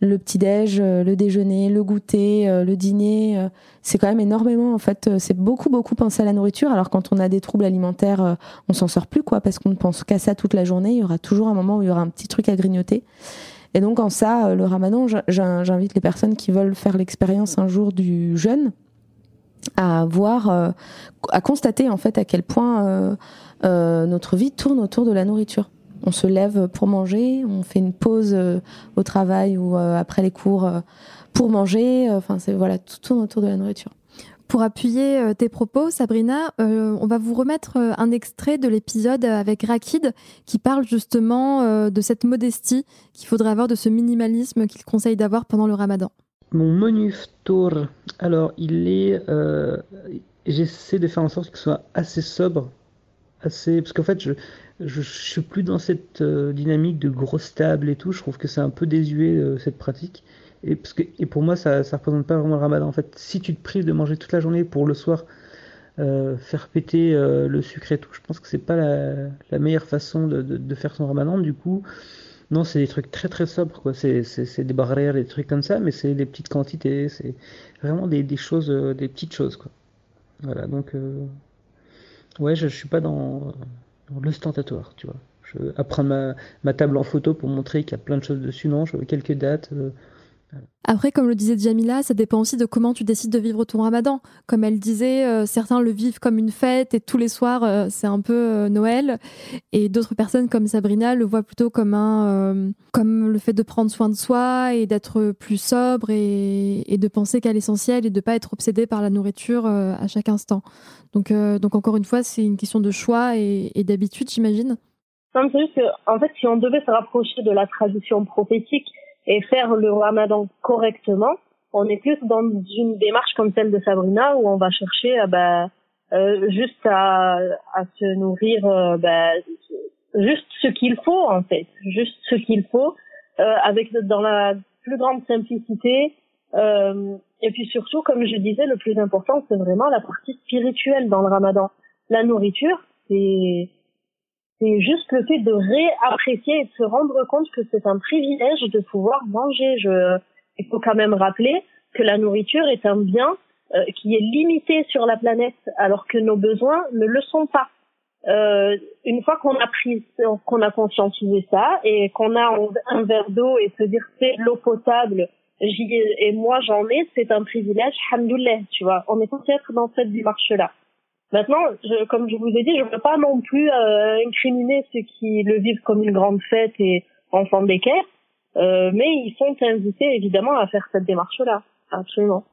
le petit-déj, euh, le déjeuner, le goûter, euh, le dîner. Euh, c'est quand même énormément, en fait. C'est beaucoup, beaucoup penser à la nourriture. Alors, quand on a des troubles alimentaires, on s'en sort plus, quoi, parce qu'on ne pense qu'à ça toute la journée. Il y aura toujours un moment où il y aura un petit truc à grignoter. Et donc en ça, le ramadan, j'invite les personnes qui veulent faire l'expérience un jour du jeûne à voir, à constater en fait à quel point notre vie tourne autour de la nourriture. On se lève pour manger, on fait une pause au travail ou après les cours pour manger. Enfin, c'est voilà, tout tourne autour de la nourriture.
Pour appuyer euh, tes propos, Sabrina, euh, on va vous remettre euh, un extrait de l'épisode avec Rakid qui parle justement de cette modestie qu'il faudrait avoir, de ce minimalisme qu'il conseille d'avoir pendant le ramadan.
Mon menu tour, alors il est. J'essaie de faire en sorte qu'il soit assez sobre, assez. Parce qu'en fait, je, je, suis plus dans cette dynamique de grosse table et tout. Je trouve que c'est un peu désuet cette pratique. Et, pour moi, ça ne représente pas vraiment le ramadan. En fait, si tu te prives de manger toute la journée pour le soir euh, faire péter euh, le sucre et tout, je pense que c'est pas la, meilleure façon de, faire son ramadan. Du coup, non, c'est des trucs très très sobres. quoi. C'est des barrières, des trucs comme ça, mais c'est des petites quantités. C'est vraiment des, des, choses, euh, des petites choses. quoi. Voilà, donc, ouais, je, je suis pas dans l'ostentatoire, tu vois. Je vais prendre ma, ma, table en photo pour montrer qu'il y a plein de choses dessus. Non, je veux quelques dates.
Après, comme le disait Jamila, ça dépend aussi de comment tu décides de vivre ton ramadan. Comme elle disait, euh, certains le vivent comme une fête et tous les soirs, euh, c'est un peu euh, Noël. Et d'autres personnes comme Sabrina le voient plutôt comme, un, comme le fait de prendre soin de soi et d'être plus sobre et, de penser qu'à l'essentiel et de ne pas être obsédé par la nourriture à chaque instant. Donc, donc encore une fois, c'est une question de choix et, d'habitude, j'imagine.
C'est juste que, en fait, si on devait se rapprocher de la tradition prophétique, et faire le ramadan correctement, on est plus dans une démarche comme celle de Sabrina où on va chercher bah, euh, juste à, à, se nourrir euh, bah, juste ce qu'il faut en fait, juste ce qu'il faut, euh, avec dans la plus grande simplicité. Euh, et puis surtout, comme je disais, le plus important, c'est vraiment la partie spirituelle dans le ramadan. La nourriture, c'est c'est juste le fait de réapprécier et de se rendre compte que c'est un privilège de pouvoir manger. Je, il faut quand même rappeler que la nourriture est un bien euh, qui est limité sur la planète, alors que nos besoins ne le sont pas. Euh, une fois qu'on a pris, qu'on a conscientisé ça et qu'on a un verre d'eau et se dire c'est l'eau potable, j'y et moi j'en ai, c'est un privilège, hamdoulilah, tu vois. On est censé être dans cette démarche-là. Maintenant, je, comme je vous ai dit, je ne veux pas non plus euh, incriminer ceux qui le vivent comme une grande fête et enfant d'équerre, euh, mais ils sont invités évidemment à faire cette démarche-là, absolument.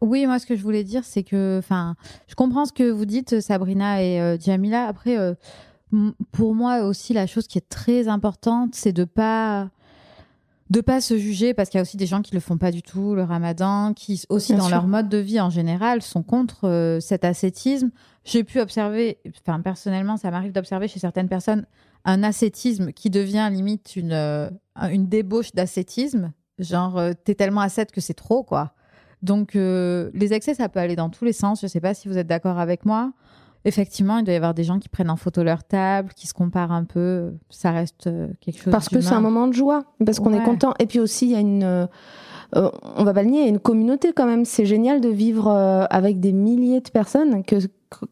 Oui, moi ce que je voulais dire, c'est que, enfin, je comprends ce que vous dites, Sabrina et euh, Jamila. Après, euh, pour moi aussi, la chose qui est très importante, c'est de pas de pas se juger parce qu'il y a aussi des gens qui le font pas du tout le ramadan qui aussi dans leur mode de vie en général sont contre euh, cet ascétisme. J'ai pu observer enfin personnellement ça m'arrive d'observer chez certaines personnes un ascétisme qui devient limite une euh, une débauche d'ascétisme. Genre euh, t'es tellement ascète que c'est trop quoi. Donc les excès ça peut aller dans tous les sens. Je sais pas si vous êtes d'accord avec moi Effectivement, il doit y avoir des gens qui prennent en photo leur table, qui se comparent un peu. Ça reste euh, quelque chose.
Parce que c'est un moment de joie, parce qu'on est content. Et puis aussi, il y a une. Euh, euh, on va pas le nier, il y a une communauté quand même. C'est génial de vivre avec des milliers de personnes, que,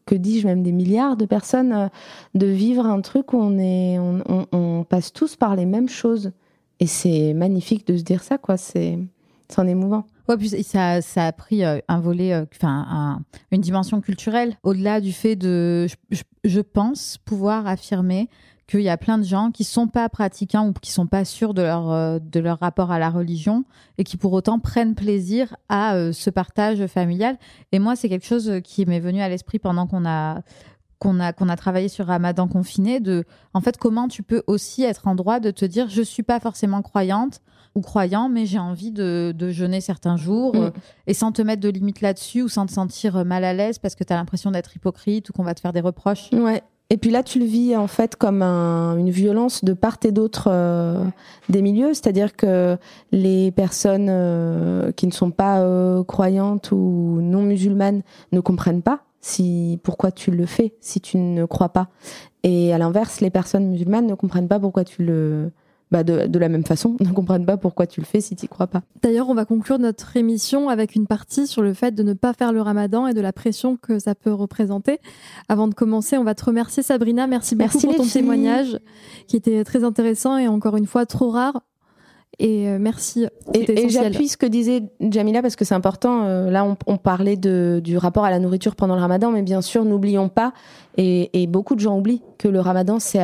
que dis-je même des milliards de personnes, de vivre un truc où on, est, on, on, passe tous par les mêmes choses. Et c'est magnifique de se dire ça, quoi. C'est, c'en émouvant.
Ouais, puis ça, a pris euh, un volet, euh, enfin, une dimension culturelle, au-delà du fait de. Je, je pense pouvoir affirmer qu'il y a plein de gens qui sont pas pratiquants ou qui sont pas sûrs de leur, euh, de leur rapport à la religion et qui pour autant prennent plaisir à ce partage familial. Et moi, c'est quelque chose qui m'est venu à l'esprit pendant qu'on a qu'on a qu'on a travaillé sur Ramadan confiné de en fait comment tu peux aussi être en droit de te dire je suis pas forcément croyante ou croyant, mais j'ai envie de, jeûner certains jours mm. euh, et sans te mettre de limite là-dessus ou sans te sentir euh, mal à l'aise parce que tu as l'impression d'être hypocrite ou qu'on va te faire des reproches.
Ouais. Et puis là, tu le vis en fait comme une violence de part et d'autre euh, des milieux, c'est-à-dire que les personnes qui ne sont pas croyantes ou non musulmanes ne comprennent pas si pourquoi tu le fais si tu ne crois pas. Et à l'inverse, les personnes musulmanes ne comprennent pas pourquoi tu le bah, de, la même façon, ne comprennent pas pourquoi tu le fais si tu n'y crois pas.
D'ailleurs, on va conclure notre émission avec une partie sur le fait de ne pas faire le ramadan et de la pression que ça peut représenter. Avant de commencer, on va te remercier Sabrina. Merci beaucoup pour ton témoignage qui était très intéressant et encore une fois trop rare. Et euh, merci.
Et, j'appuie ce que disait Jamila parce que c'est important. Euh, là, on, parlait de, du rapport à la nourriture pendant le ramadan, mais bien sûr, n'oublions pas, et, beaucoup de gens oublient, que le ramadan, c'est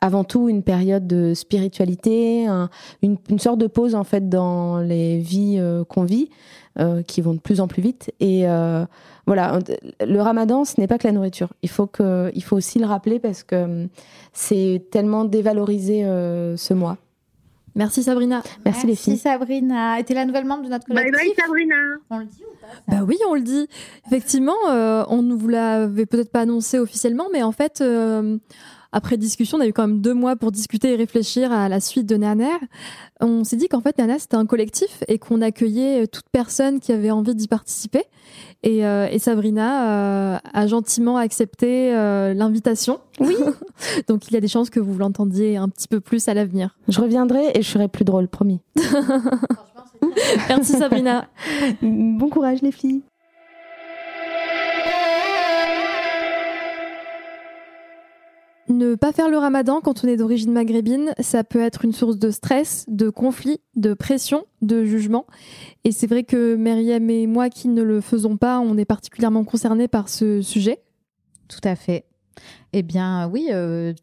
avant tout une période de spiritualité, une, sorte de pause en fait dans les vies euh, qu'on vit, qui vont de plus en plus vite. Et voilà, le ramadan, ce n'est pas que la nourriture. Il faut, que, il faut aussi le rappeler parce que hum, c'est tellement dévalorisé ce mois.
Merci Sabrina.
Merci, les filles. Merci Sabrina. Et la nouvelle membre de notre collectif.
Bye bye Sabrina.
On le dit ou pas Bah oui, on le dit. Effectivement, euh, on ne vous l'avait peut-être pas annoncé officiellement, mais en fait, euh, après discussion, on a eu quand même deux mois pour discuter et réfléchir à la suite de Naner. On s'est dit qu'en fait, Nana, c'était un collectif et qu'on accueillait toute personne qui avait envie d'y participer. Et, euh, et Sabrina euh, a gentiment accepté euh, l'invitation.
Oui.
Donc il y a des chances que vous l'entendiez un petit peu plus à l'avenir.
Je reviendrai et je serai plus drôle, promis.
Merci Sabrina.
bon courage les filles.
Ne pas faire le ramadan quand on est d'origine maghrébine, ça peut être une source de stress, de conflit, de pression, de jugement. Et c'est vrai que Myriam et moi qui ne le faisons pas, on est particulièrement concernés par ce sujet.
Tout à fait. Eh bien, oui, euh,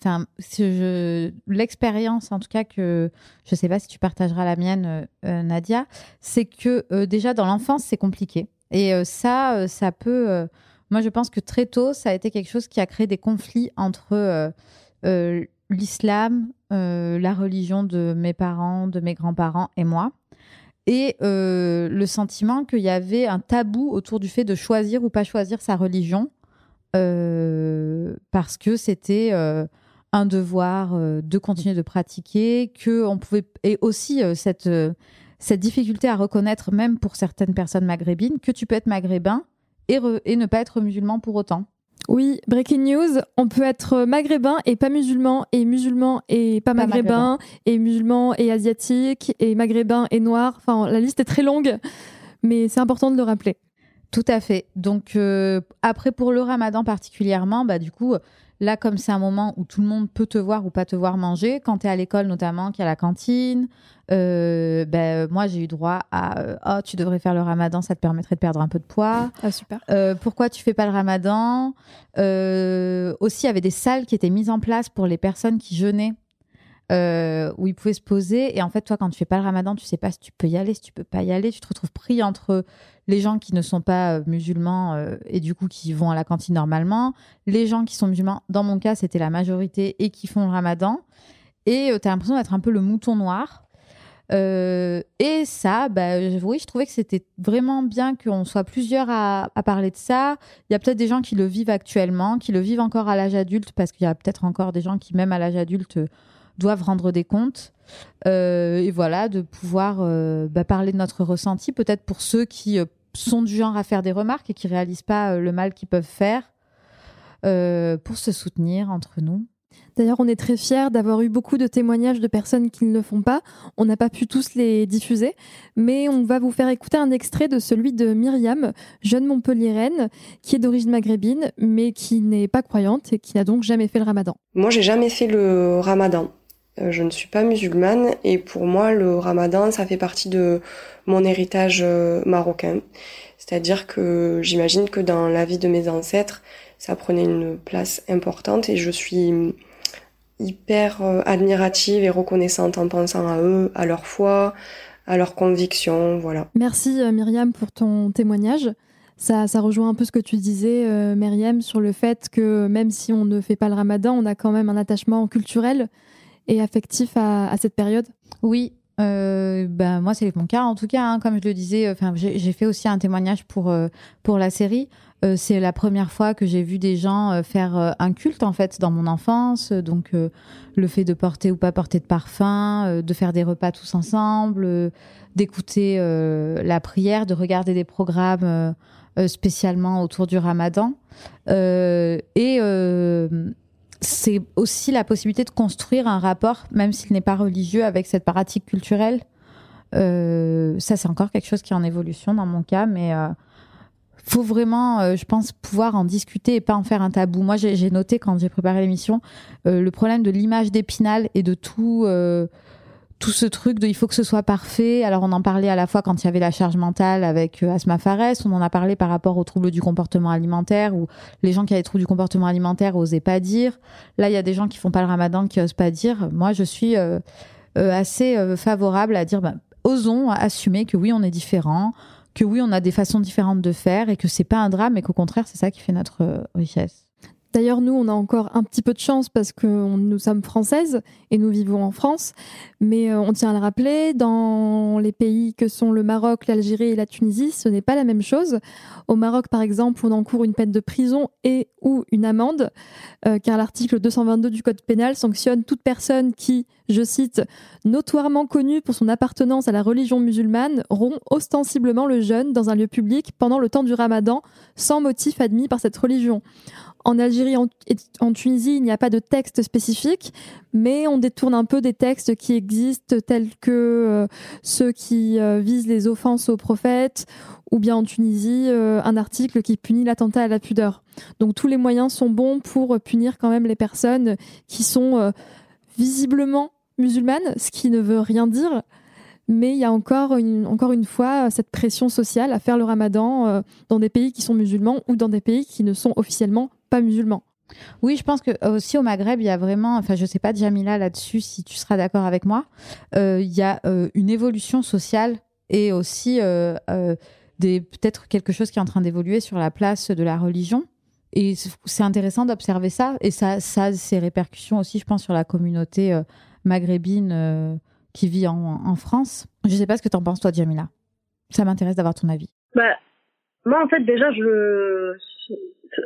l'expérience, en tout cas, que je ne sais pas si tu partageras la mienne, euh, euh, Nadia, c'est que déjà dans l'enfance, c'est compliqué. Et ça, ça peut moi, je pense que très tôt, ça a été quelque chose qui a créé des conflits entre euh, euh, l'islam, euh, la religion de mes parents, de mes grands-parents et moi. Et le sentiment qu'il y avait un tabou autour du fait de choisir ou pas choisir sa religion, parce que c'était un devoir de continuer de pratiquer, que on pouvait et aussi cette cette difficulté à reconnaître même pour certaines personnes maghrébines que tu peux être maghrébin et, ne pas être musulman pour autant.
Oui, breaking news, on peut être maghrébin et pas musulman, et musulman et pas, maghrébin, et musulman et asiatique, et maghrébin et noir. Enfin, la liste est très longue, mais c'est important de le rappeler.
Tout à fait. Donc, euh, après, pour le ramadan particulièrement, bah, du coup, Là, comme c'est un moment où tout le monde peut te voir ou pas te voir manger, quand tu es à l'école notamment, qu'il y a la cantine, euh, ben, moi j'ai eu droit à euh, Oh, tu devrais faire le ramadan, ça te permettrait de perdre un peu de poids.
Ah, super.
Euh, pourquoi tu fais pas le ramadan? Aussi, il y avait des salles qui étaient mises en place pour les personnes qui jeûnaient. Où ils pouvaient se poser et en fait toi quand tu fais pas le ramadan tu sais pas si tu peux y aller si tu peux pas y aller tu te retrouves pris entre les gens qui ne sont pas euh, musulmans euh, et du coup qui vont à la cantine normalement, les gens qui sont musulmans, dans mon cas c'était la majorité et qui font le ramadan, et euh, tu as l'impression d'être un peu le mouton noir. et ça, bah, oui, je trouvais que c'était vraiment bien qu'on soit plusieurs à, parler de ça. Il y a peut-être des gens qui le vivent actuellement, qui le vivent encore à l'âge adulte, parce qu'il y a peut-être encore des gens qui, même à l'âge adulte, doivent rendre des comptes. Euh, et voilà, de pouvoir euh, bah, parler de notre ressenti, peut-être pour ceux qui euh, sont du genre à faire des remarques et qui réalisent pas le mal qu'ils peuvent faire, pour se soutenir entre nous.
D'ailleurs, on est très fiers d'avoir eu beaucoup de témoignages de personnes qui ne le font pas. On n'a pas pu tous les diffuser, mais on va vous faire écouter un extrait de celui de Myriam, jeune Montpelliéraine, qui est d'origine maghrébine, mais qui n'est pas croyante et qui n'a donc jamais fait le ramadan.
Moi, j'ai jamais fait le ramadan. Euh, je ne suis pas musulmane et pour moi le ramadan ça fait partie de mon héritage euh, marocain. C'est-à-dire que j'imagine que dans la vie de mes ancêtres ça prenait une place importante et je suis hyper euh, admirative et reconnaissante en pensant à eux, à leur foi, à leurs convictions, voilà.
Merci Myriam pour ton témoignage. Ça, ça, rejoint un peu ce que tu disais, Myriam, sur le fait que même si on ne fait pas le ramadan, on a quand même un attachement culturel et affectif à, cette période?
Oui, ben moi c'est mon cas en tout cas hein, comme je le disais enfin j'ai fait aussi un témoignage pour euh, pour la série. Euh, c'est la première fois que j'ai vu des gens faire un culte en fait dans mon enfance. Donc le fait de porter ou pas porter de parfum de faire des repas tous ensemble d'écouter la prière de regarder des programmes spécialement autour du Ramadan. Et c'est aussi la possibilité de construire un rapport, même s'il n'est pas religieux, avec cette pratique culturelle. Euh, ça, c'est encore quelque chose qui est en évolution dans mon cas, mais euh, faut vraiment, euh, je pense, pouvoir en discuter et pas en faire un tabou. Moi, j'ai noté quand j'ai préparé l'émission le problème de l'image d'Épinal et de tout tout ce truc de il faut que ce soit parfait. Alors on en parlait à la fois quand il y avait la charge mentale avec euh, Asma Fares, on en a parlé par rapport aux troubles du comportement alimentaire où les gens qui avaient des troubles du comportement alimentaire osaient pas dire. Là, il y a des gens qui font pas le ramadan qui osent pas dire. Moi, je suis euh, euh, assez favorable à dire bah, osons assumer que oui, on est différent, que oui, on a des façons différentes de faire et que c'est pas un drame et qu'au contraire, c'est ça qui fait notre richesse.
D'ailleurs, nous, on a encore un petit peu de chance parce que nous sommes françaises et nous vivons en France. Mais euh, on tient à le rappeler, dans les pays que sont le Maroc, l'Algérie et la Tunisie, ce n'est pas la même chose. Au Maroc, par exemple, on encourt une peine de prison et ou une amende, euh, car l'article 222 du Code pénal sanctionne toute personne qui, je cite, notoirement connue pour son appartenance à la religion musulmane, rompt ostensiblement le jeûne dans un lieu public pendant le temps du ramadan sans motif admis par cette religion. En Algérie et en Tunisie, il n'y a pas de texte spécifique, mais on détourne un peu des textes qui existent tels que euh, ceux qui euh, visent les offenses aux prophètes, ou bien en Tunisie, euh, un article qui punit l'attentat à la pudeur. Donc tous les moyens sont bons pour punir quand même les personnes qui sont visiblement musulmanes, ce qui ne veut rien dire. Mais il y a encore une, encore une fois cette pression sociale à faire le ramadan dans des pays qui sont musulmans ou dans des pays qui ne sont officiellement musulmans.
Oui, je pense que euh, aussi au Maghreb, il y a vraiment, enfin, je sais pas, Jamila, là-dessus, si tu seras d'accord avec moi, euh, il y a euh, une évolution sociale et aussi peut-être quelque chose qui est en train d'évoluer sur la place de la religion. Et c'est intéressant d'observer ça. Et ça, ça a ses répercussions aussi, je pense, sur la communauté maghrébine qui vit en, France. Je sais pas ce que tu en penses, toi, Jamila. Ça m'intéresse d'avoir ton avis.
Bah, moi, en fait, déjà, je,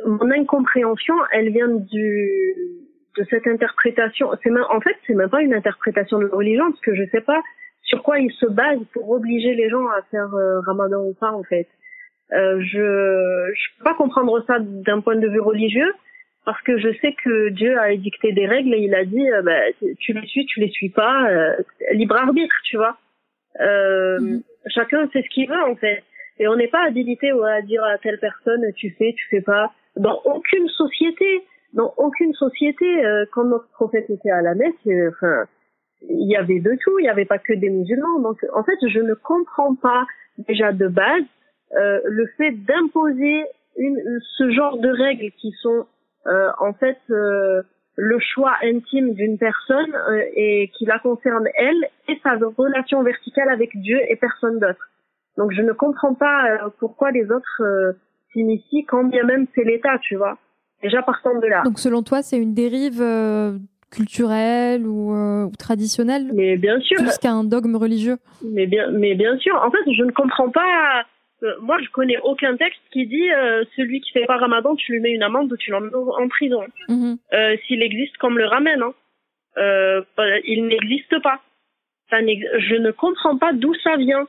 mon incompréhension, elle vient du de cette interprétation. C'est en fait, c'est même pas une interprétation de religion parce que je sais pas sur quoi ils se basent pour obliger les gens à faire euh, Ramadan ou pas en fait. Euh, je je peux pas comprendre ça d'un point de vue religieux parce que je sais que Dieu a édicté des règles et il a dit euh, bah, tu les suis, tu les suis pas, euh, libre arbitre, tu vois. Mm-hmm. Chacun fait ce qu'il veut en fait. Et on n'est pas habilité à dire à telle personne tu fais, tu fais pas. Dans aucune société, dans aucune société, euh, quand notre prophète était à la messe, euh, enfin, il y avait de tout, il n'y avait pas que des musulmans. Donc, en fait, je ne comprends pas déjà de base euh, le fait d'imposer une, ce genre de règles qui sont euh, en fait euh, le choix intime d'une personne et qui la concerne elle et sa relation verticale avec Dieu et personne d'autre. Donc je ne comprends pas euh, pourquoi les autres euh, s'initient quand bien même c'est l'État, tu vois. Déjà partant de là.
Donc selon toi, c'est une dérive euh, culturelle ou, traditionnelle?
Mais bien sûr.
Plus qu'un dogme religieux.
Mais bien, mais bien sûr. En fait, je ne comprends pas. Moi, je connais aucun texte qui dit celui qui fait pas Ramadan, tu lui mets une amende ou tu l'emmènes en prison. Mhm. S'il existe comme le ramène, hein. il n'existe pas. Ça je ne comprends pas d'où ça vient.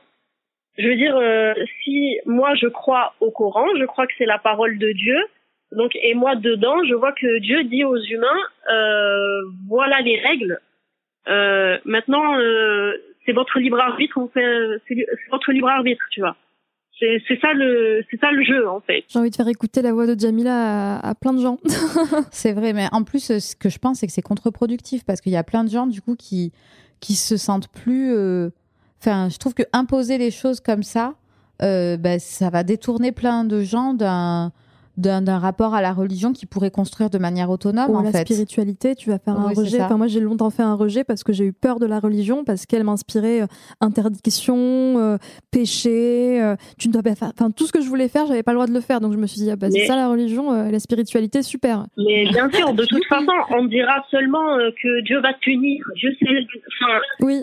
Je veux dire, euh, si moi je crois au Coran, je crois que c'est la parole de Dieu. Donc, et moi dedans, je vois que Dieu dit aux humains, euh, voilà les règles. Euh, maintenant, euh, c'est votre libre arbitre, c'est votre libre arbitre, tu vois. C'est, ça le, c'est ça le jeu en fait.
J'ai envie de faire écouter la voix de Jamila à, à plein de gens.
c'est vrai, mais en plus, ce que je pense, c'est que c'est contre-productif parce qu'il y a plein de gens du coup qui qui se sentent plus euh, Enfin, je trouve que imposer les choses comme ça, euh, ben, ça va détourner plein de gens d'un d'un rapport à la religion qui pourrait construire de manière autonome
Ou
en
la spiritualité tu vas faire un rejet. enfin moi j'ai longtemps fait un rejet parce que j'ai eu peur de la religion parce qu'elle m'inspirait euh, interdiction euh, péché euh, tu ne dois pas faire enfin tout ce que je voulais faire j'avais pas le droit de le faire. Donc je me suis dit ah, bah, c'est ça la religion la spiritualité super.
Mais bien sûr de toute façon on dira seulement que Dieu va te punir. Je sais enfin,
oui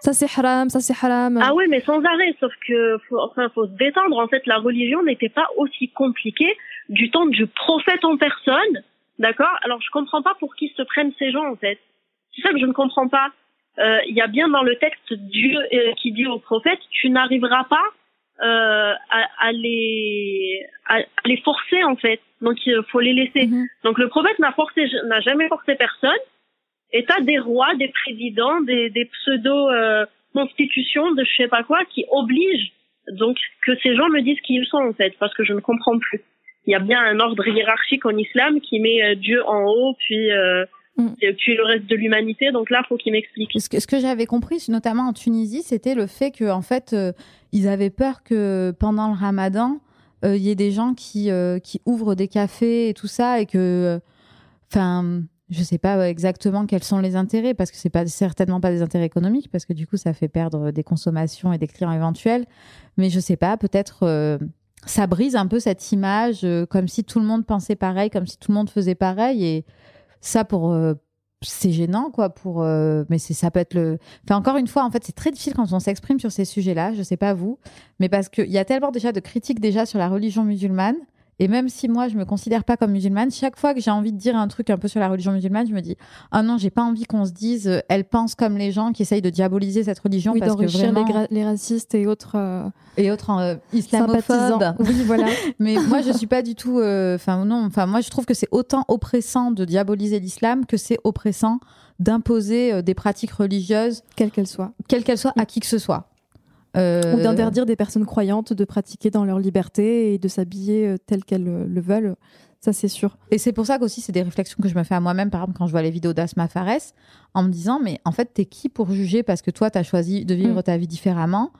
ça c'est haram, ça c'est haram.
Ah oui, mais sans arrêt. Sauf que, faut, enfin, faut se détendre. En fait, la religion n'était pas aussi compliquée du temps du prophète en personne. D'accord? Alors, je comprends pas pour qui se prennent ces gens, en fait. C'est ça que je ne comprends pas. Euh, il y a bien dans le texte Dieu euh, qui dit au prophète, tu n'arriveras pas euh, à, à, les à, les forcer en fait. Donc il faut les laisser. Mhm. Donc le prophète n'a forcé n'a jamais forcé personne. Et t'as des rois, des présidents, des, des pseudo euh, de je sais pas quoi qui obligent donc que ces gens me disent qui ils sont en fait, parce que je ne comprends plus. Il y a bien un ordre hiérarchique en islam qui met euh, Dieu en haut, puis euh, Mm. Et puis le reste de l'humanité, donc là, faut qu'il m'explique.
Ce que, ce que j'avais compris, notamment en Tunisie, c'était le fait que en fait, euh, ils avaient peur que pendant le Ramadan, euh, il y ait des gens qui euh, qui ouvrent des cafés et tout ça, et que, enfin, je sais pas exactement quels sont les intérêts, parce que c'est pas certainement pas des intérêts économiques, parce que du coup, ça fait perdre des consommations et des clients éventuels. Mais je sais pas, peut-être ça brise un peu cette image, comme si tout le monde pensait pareil, comme si tout le monde faisait pareil, et ça pour euh, c'est gênant quoi pour euh, mais ça peut être le enfin encore une fois en fait c'est très difficile quand on s'exprime sur ces sujets-là je sais pas vous mais parce qu'il y a tellement déjà de critiques déjà sur la religion musulmane et même si moi, je me considère pas comme musulmane, chaque fois que j'ai envie de dire un truc un peu sur la religion musulmane, je me dis ah non, j'ai pas envie qu'on se dise euh, elle pense comme les gens qui essayent de diaboliser cette religion
oui,
parce que vraiment
les, les, racistes et autres euh,
et autres euh, islamophobes.
Oui, voilà.
Mais moi, je suis pas du tout. Enfin non. Enfin moi, je trouve que c'est autant oppressant de diaboliser l'islam que c'est oppressant d'imposer des pratiques religieuses,
quelles qu'elles soient,
quelles qu'elles soient, à qui que ce soit.
Euh, Ou d'interdire des personnes croyantes de pratiquer dans leur liberté et de s'habiller euh, telles qu'elles euh, le veulent. Ça, c'est sûr.
Et c'est pour ça qu'aussi, c'est des réflexions que je me fais à moi-même, par exemple, quand je vois les vidéos d'Asma Fares, en me disant, mais en fait, t'es qui pour juger? Parce que toi, t'as choisi de vivre mm. ta vie différemment,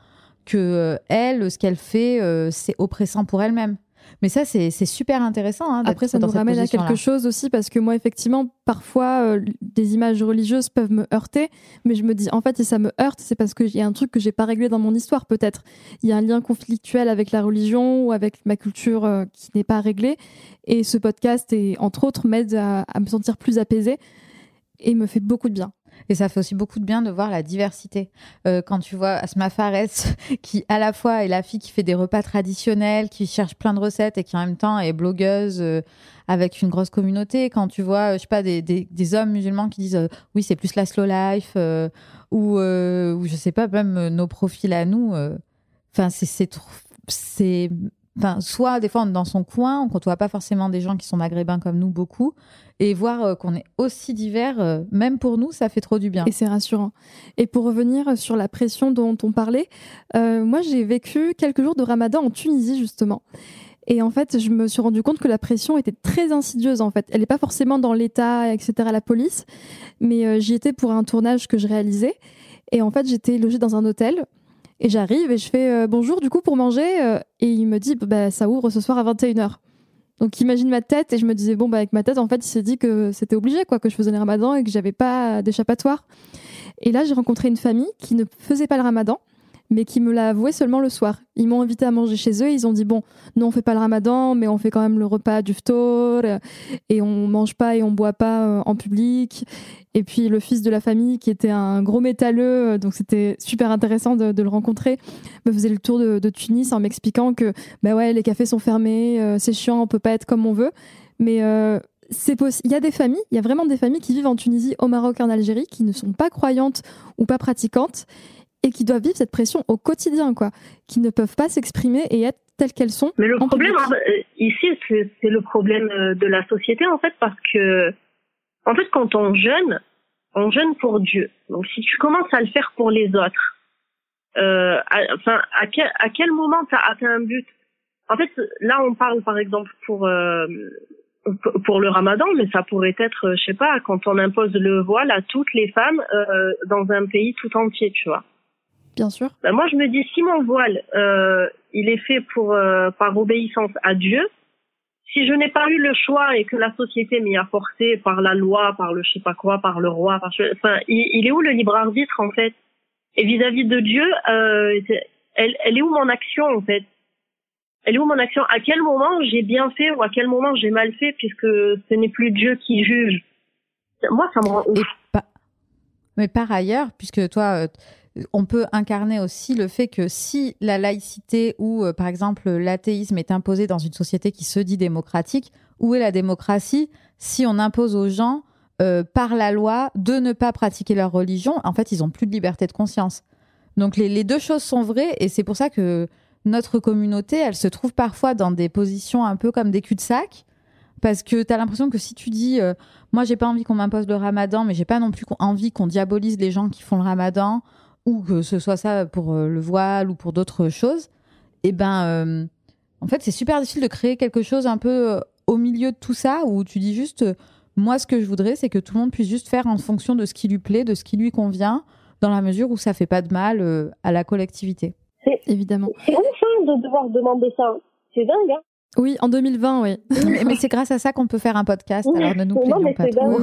que elle, ce qu'elle fait, c'est oppressant pour elle-même. Mais ça, c'est super intéressant. Hein,
Après, ça nous ramène à quelque chose aussi, parce que moi, effectivement, parfois, euh, des images religieuses peuvent me heurter, mais je me dis, en fait, si ça me heurte, c'est parce qu'il y a un truc que j'ai pas réglé dans mon histoire, peut-être. Il y a un lien conflictuel avec la religion ou avec ma culture euh, qui n'est pas réglé. Et ce podcast, et, entre autres, m'aide à, à me sentir plus apaisée et me fait beaucoup de bien.
Et ça fait aussi beaucoup de bien de voir la diversité. Euh, quand tu vois Asma Fares, qui à la fois est la fille qui fait des repas traditionnels, qui cherche plein de recettes et qui en même temps est blogueuse euh, avec une grosse communauté. Quand tu vois, euh, je sais pas, des, des, des hommes musulmans qui disent oui, c'est plus la slow life, ou, ou je sais pas, même nos profils à nous. Enfin, c'est Enfin, soit des fois on est dans son coin, on côtoie pas forcément des gens qui sont maghrébins comme nous beaucoup, et voir euh, qu'on est aussi divers, euh, même pour nous, ça fait trop du bien.
Et c'est rassurant. Et pour revenir sur la pression dont on parlait, euh, moi j'ai vécu quelques jours de Ramadan en Tunisie justement. Et en fait, je me suis rendu compte que la pression était très insidieuse. En fait, elle n'est pas forcément dans l'État, etc., la police, mais j'y étais pour un tournage que je réalisais. Et en fait, j'étais logée dans un hôtel et j'arrive et je fais euh, bonjour du coup pour manger euh, et il me dit bah ça ouvre ce soir à 21h. Donc imagine ma tête et je me disais bon bah avec ma tête en fait il s'est dit que c'était obligé quoi que je faisais le ramadan et que j'avais pas d'échappatoire. Et là j'ai rencontré une famille qui ne faisait pas le ramadan mais qui me l'a avoué seulement le soir. Ils m'ont invité à manger chez eux. Ils ont dit bon, nous on fait pas le Ramadan, mais on fait quand même le repas du ftour et on mange pas et on boit pas euh, en public. Et puis le fils de la famille, qui était un gros métalleux, euh, donc c'était super intéressant de, le rencontrer, me faisait le tour de, Tunis en m'expliquant que bah ouais, les cafés sont fermés, euh, c'est chiant, on peut pas être comme on veut. Mais Il y a des familles, il y a vraiment des familles qui vivent en Tunisie, au Maroc, en Algérie, qui ne sont pas croyantes ou pas pratiquantes et qui doivent vivre cette pression au quotidien, quoi, qui ne peuvent pas s'exprimer et être telles qu'elles sont.
Mais le problème ici, c'est le problème de la société en fait, parce que en fait, quand on jeûne, on jeûne pour Dieu. Donc, si tu commences à le faire pour les autres, euh, enfin, à, quel, à quel moment tu as atteint un but? En fait, là, on parle, par exemple, pour euh, pour le Ramadan, mais ça pourrait être, je sais pas, quand on impose le voile à toutes les femmes euh, dans un pays tout entier, tu vois.
Bien sûr.
Ben moi, je me dis, si mon voile, euh, il est fait pour euh, par obéissance à Dieu, si je n'ai pas eu le choix et que la société m'y a forcé par la loi, par le je sais pas quoi, par le roi, par, enfin, il, est où le libre arbitre en fait? Et vis-à-vis de Dieu, euh, elle, elle est où mon action en fait? Elle est où mon action? À quel moment j'ai bien fait ou à quel moment j'ai mal fait puisque ce n'est plus Dieu qui juge? Moi, ça me rend ouf.
Mais par ailleurs, puisque toi, euh, on peut incarner aussi le fait que si la laïcité ou, euh, par exemple, l'athéisme est imposé dans une société qui se dit démocratique, où est la démocratie si on impose aux gens, euh, par la loi, de ne pas pratiquer leur religion? En fait, ils n'ont plus de liberté de conscience. Donc les, deux choses sont vraies et c'est pour ça que notre communauté, elle se trouve parfois dans des positions un peu comme des cul-de-sac. Parce que tu as l'impression que si tu dis, euh, moi j'ai pas envie qu'on m'impose le ramadan, mais j'ai pas non plus envie qu'on diabolise les gens qui font le ramadan, ou que ce soit ça pour euh, le voile ou pour d'autres choses, et eh ben, euh, en fait, c'est super difficile de créer quelque chose un peu euh, au milieu de tout ça où tu dis juste, Moi, ce que je voudrais, c'est que tout le monde puisse juste faire en fonction de ce qui lui plaît, de ce qui lui convient, dans la mesure où ça fait pas de mal euh, à la collectivité.
Évidemment.
C'est hein, de devoir demander ça. C'est dingue. Hein.
Oui, en 2020, oui.
mais, mais c'est grâce à ça qu'on peut faire un podcast, alors ne nous
Non,
plaignons pas trop.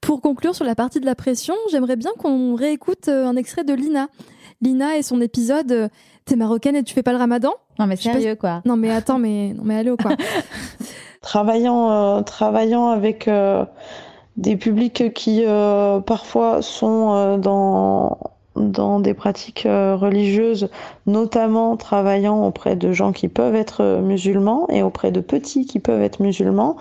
Pour conclure sur la partie de la pression, j'aimerais bien qu'on réécoute euh, un extrait de Lina. Lina et son épisode euh, T'es marocaine et tu fais pas le ramadan?
Non, mais
sais pas
sérieux, quoi.
Non mais attends, mais, non, mais allô quoi.
travaillant, euh, travaillant avec euh, des publics qui euh, parfois sont euh, dans, dans des pratiques euh, religieuses, notamment travaillant auprès de gens qui peuvent être euh, musulmans et auprès de petits qui peuvent être musulmans,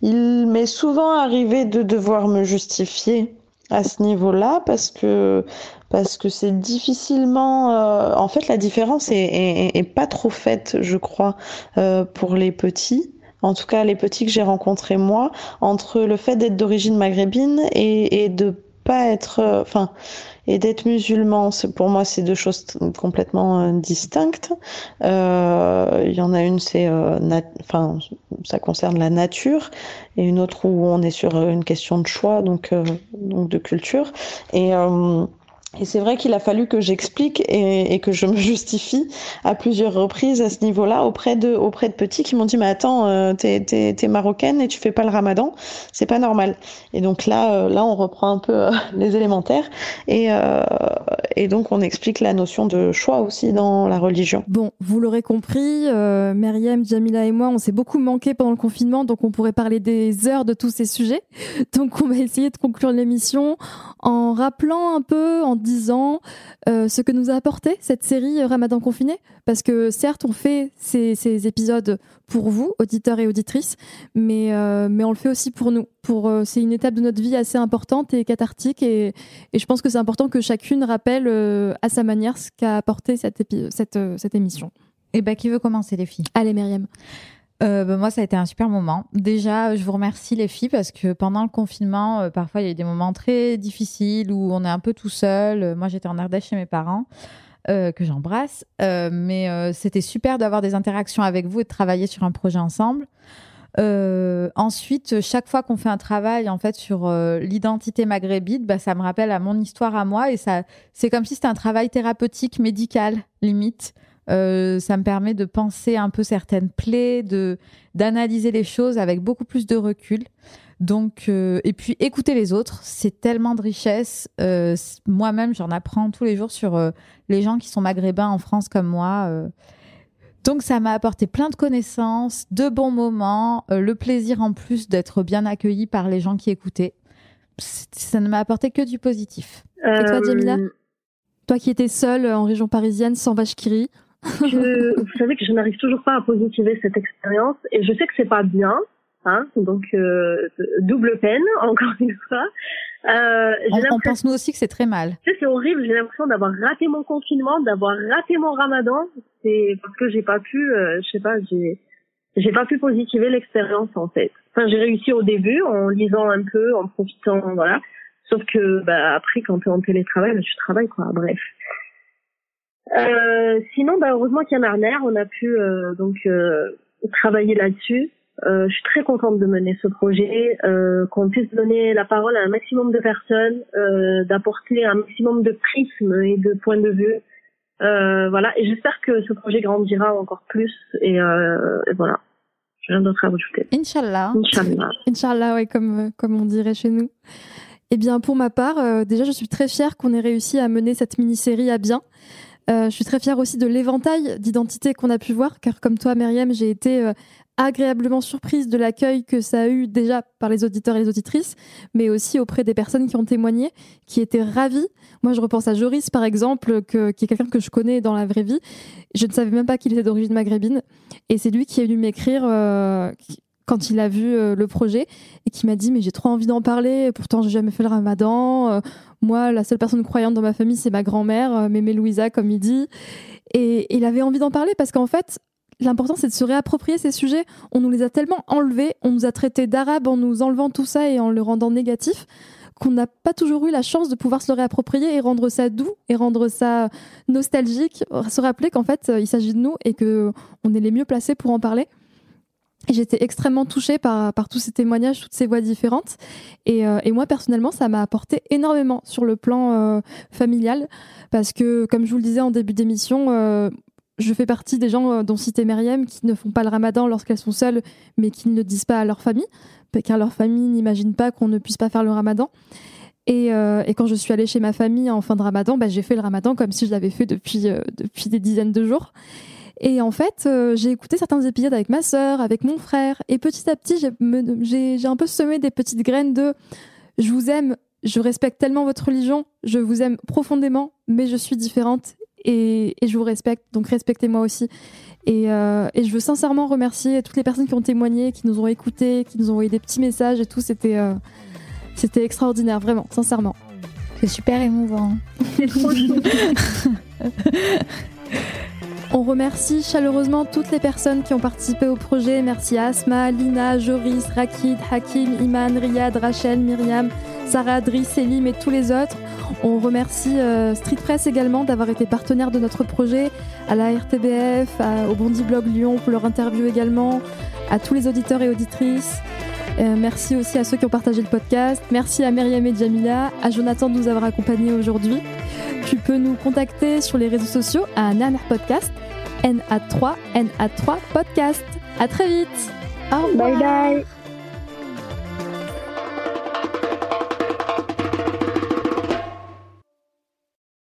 il m'est souvent arrivé de devoir me justifier à ce niveau-là parce que parce que c'est difficilement euh, en fait la différence est, pas trop faite je crois pour les petits. En tout cas les petits que j'ai rencontrés moi, entre le fait d'être d'origine maghrébine et de pas être, euh, enfin, et d'être musulman. C'est- Pour moi, c'est deux choses complètement euh, distinctes. Euh, Il y en a une, c'est, euh, enfin, ça concerne la nature, et une autre où on est sur euh, une question de choix, donc, euh, donc de culture. Et euh, et c'est vrai qu'il a fallu que j'explique et, que je me justifie à plusieurs reprises à ce niveau-là auprès de, auprès de petits qui m'ont dit mais attends euh, t'es, marocaine et tu fais pas le ramadan. C'est pas normal. Et donc là euh, là on reprend un peu euh, les élémentaires et, euh, et donc on explique la notion de choix aussi dans la religion.
Bon, vous l'aurez compris, Myriam, Jamila et moi, on s'est beaucoup manqué pendant le confinement, donc on pourrait parler des heures de tous ces sujets. Donc on va essayer de conclure l'émission en rappelant un peu, disant euh, ce que nous a apporté cette série euh, Ramadan confiné? Parce que certes, on fait ces, ces épisodes pour vous, auditeurs et auditrices, mais, euh, mais on le fait aussi pour nous. Pour, euh, c'est une étape de notre vie assez importante et cathartique, et, et je pense que c'est important que chacune rappelle à sa manière ce qu'a apporté cette, épi- cette, cette émission.
Et ben, qui veut commencer, les filles?
Allez, Myriam.
Euh, bah, moi, ça a été un super moment. Déjà, je vous remercie les filles parce que pendant le confinement, euh, parfois il y a eu des moments très difficiles où on est un peu tout seul. Euh, Moi, j'étais en Ardèche chez mes parents, que j'embrasse. Mais c'était super d'avoir des interactions avec vous et de travailler sur un projet ensemble. Ensuite, chaque fois qu'on fait un travail en fait sur l'identité maghrébine, bah, ça me rappelle à mon histoire à moi et ça, c'est comme si c'était un travail thérapeutique médical limite. Euh, ça me permet de penser un peu certaines plaies, de d'analyser les choses avec beaucoup plus de recul. Donc, euh, et puis écouter les autres, c'est tellement de richesse. Euh, Moi-même, j'en apprends tous les jours sur euh, les gens qui sont maghrébins en France comme moi. euh. Donc, ça m'a apporté plein de connaissances, de bons moments, euh, le plaisir en plus d'être bien accueilli par les gens qui écoutaient. Ça ne m'a apporté que du positif.
Et toi,
Euh,
Jamila Toi qui étais seule en région parisienne, sans vache
je- vous savez que je n'arrive toujours pas à positiver cette expérience et je sais que c'est pas bien, hein, donc euh, double peine encore une fois. Euh,
On, on pense nous aussi que c'est très mal.
Tu sais, c'est horrible. J'ai l'impression d'avoir raté mon confinement, d'avoir raté mon ramadan. C'est parce que j'ai pas pu, euh, je sais pas, j'ai, j'ai pas pu positiver l'expérience en fait. Enfin, j'ai réussi au début en lisant un peu, en profitant, voilà. Sauf que, bah, après, quand t'es en télétravail, bah, tu travailles quoi. Bref. Euh, sinon, bah, heureusement qu'il y a Marner, on a pu euh, donc euh, travailler là-dessus. Euh, je suis très contente de mener ce projet, euh, qu'on puisse donner la parole à un maximum de personnes, euh, d'apporter un maximum de prismes et de points de vue. Euh, voilà, et j'espère que ce projet grandira encore plus. Et, euh, et voilà, j'ai rien d'autre à rajouter.
Inch'Allah.
Inch'Allah.
Inch'Allah, ouais, comme, comme on dirait chez nous. Eh bien, pour ma part, euh, déjà, je suis très fière qu'on ait réussi à mener cette mini-série à bien. Euh, je suis très fière aussi de l'éventail d'identités qu'on a pu voir, car comme toi, Myriam, j'ai été euh, agréablement surprise de l'accueil que ça a eu déjà par les auditeurs et les auditrices, mais aussi auprès des personnes qui ont témoigné, qui étaient ravies. Moi, je repense à Joris, par exemple, que, qui est quelqu'un que je connais dans la vraie vie. Je ne savais même pas qu'il était d'origine maghrébine, et c'est lui qui est venu m'écrire euh, quand il a vu euh, le projet et qui m'a dit mais j'ai trop envie d'en parler. Pourtant, j'ai jamais fait le Ramadan. Euh, moi, la seule personne croyante dans ma famille, c'est ma grand-mère, euh, Mémé Louisa, comme il dit. Et, et il avait envie d'en parler parce qu'en fait, l'important, c'est de se réapproprier ces sujets. On nous les a tellement enlevés, on nous a traités d'arabes en nous enlevant tout ça et en le rendant négatif qu'on n'a pas toujours eu la chance de pouvoir se le réapproprier et rendre ça doux et rendre ça nostalgique, se rappeler qu'en fait euh, il s'agit de nous et que on est les mieux placés pour en parler. J'étais extrêmement touchée par, tous ces témoignages, toutes ces voix différentes. Et, euh, et moi, personnellement, ça m'a apporté énormément sur le plan euh, familial. Parce que, comme je vous le disais en début d'émission, euh, je fais partie des gens dont cité Myriam qui ne font pas le ramadan lorsqu'elles sont seules, mais qui ne le disent pas à leur famille, car leur famille n'imagine pas qu'on ne puisse pas faire le ramadan. Et, quand je suis allée chez ma famille en fin de ramadan, bah, j'ai fait le ramadan comme si je l'avais fait depuis des dizaines de jours. Et en fait, euh, j'ai écouté certains épisodes avec ma sœur, avec mon frère, et petit à petit, j'ai un peu semé des petites graines de je vous aime, je respecte tellement votre religion, je vous aime profondément, mais je suis différente et, et je vous respecte, donc respectez-moi aussi. Et, euh, et, je veux sincèrement remercier toutes les personnes qui ont témoigné, qui nous ont écoutés, qui nous ont envoyé des petits messages et tout. C'était euh, c'était extraordinaire, vraiment, sincèrement.
C'est super émouvant.
On remercie chaleureusement toutes les personnes qui ont participé au projet. Merci à Asma, Lina, Joris, Rakid, Hakim, Iman, Riyad, Rachel, Myriam, Sarah, Driss, Selim et tous les autres. On remercie euh, Street Press également d'avoir été partenaire de notre projet, à la RTBF, au Bondi Blog Lyon pour leur interview également, à tous les auditeurs et auditrices. Euh, merci aussi à ceux qui ont partagé le podcast. Merci à Myriam et Jamila, à Jonathan de nous avoir accompagnés aujourd'hui. Tu peux nous contacter sur les réseaux sociaux à Nana Podcast, NA3, NA3 Podcast. À très vite.
Au revoir. Bye bye.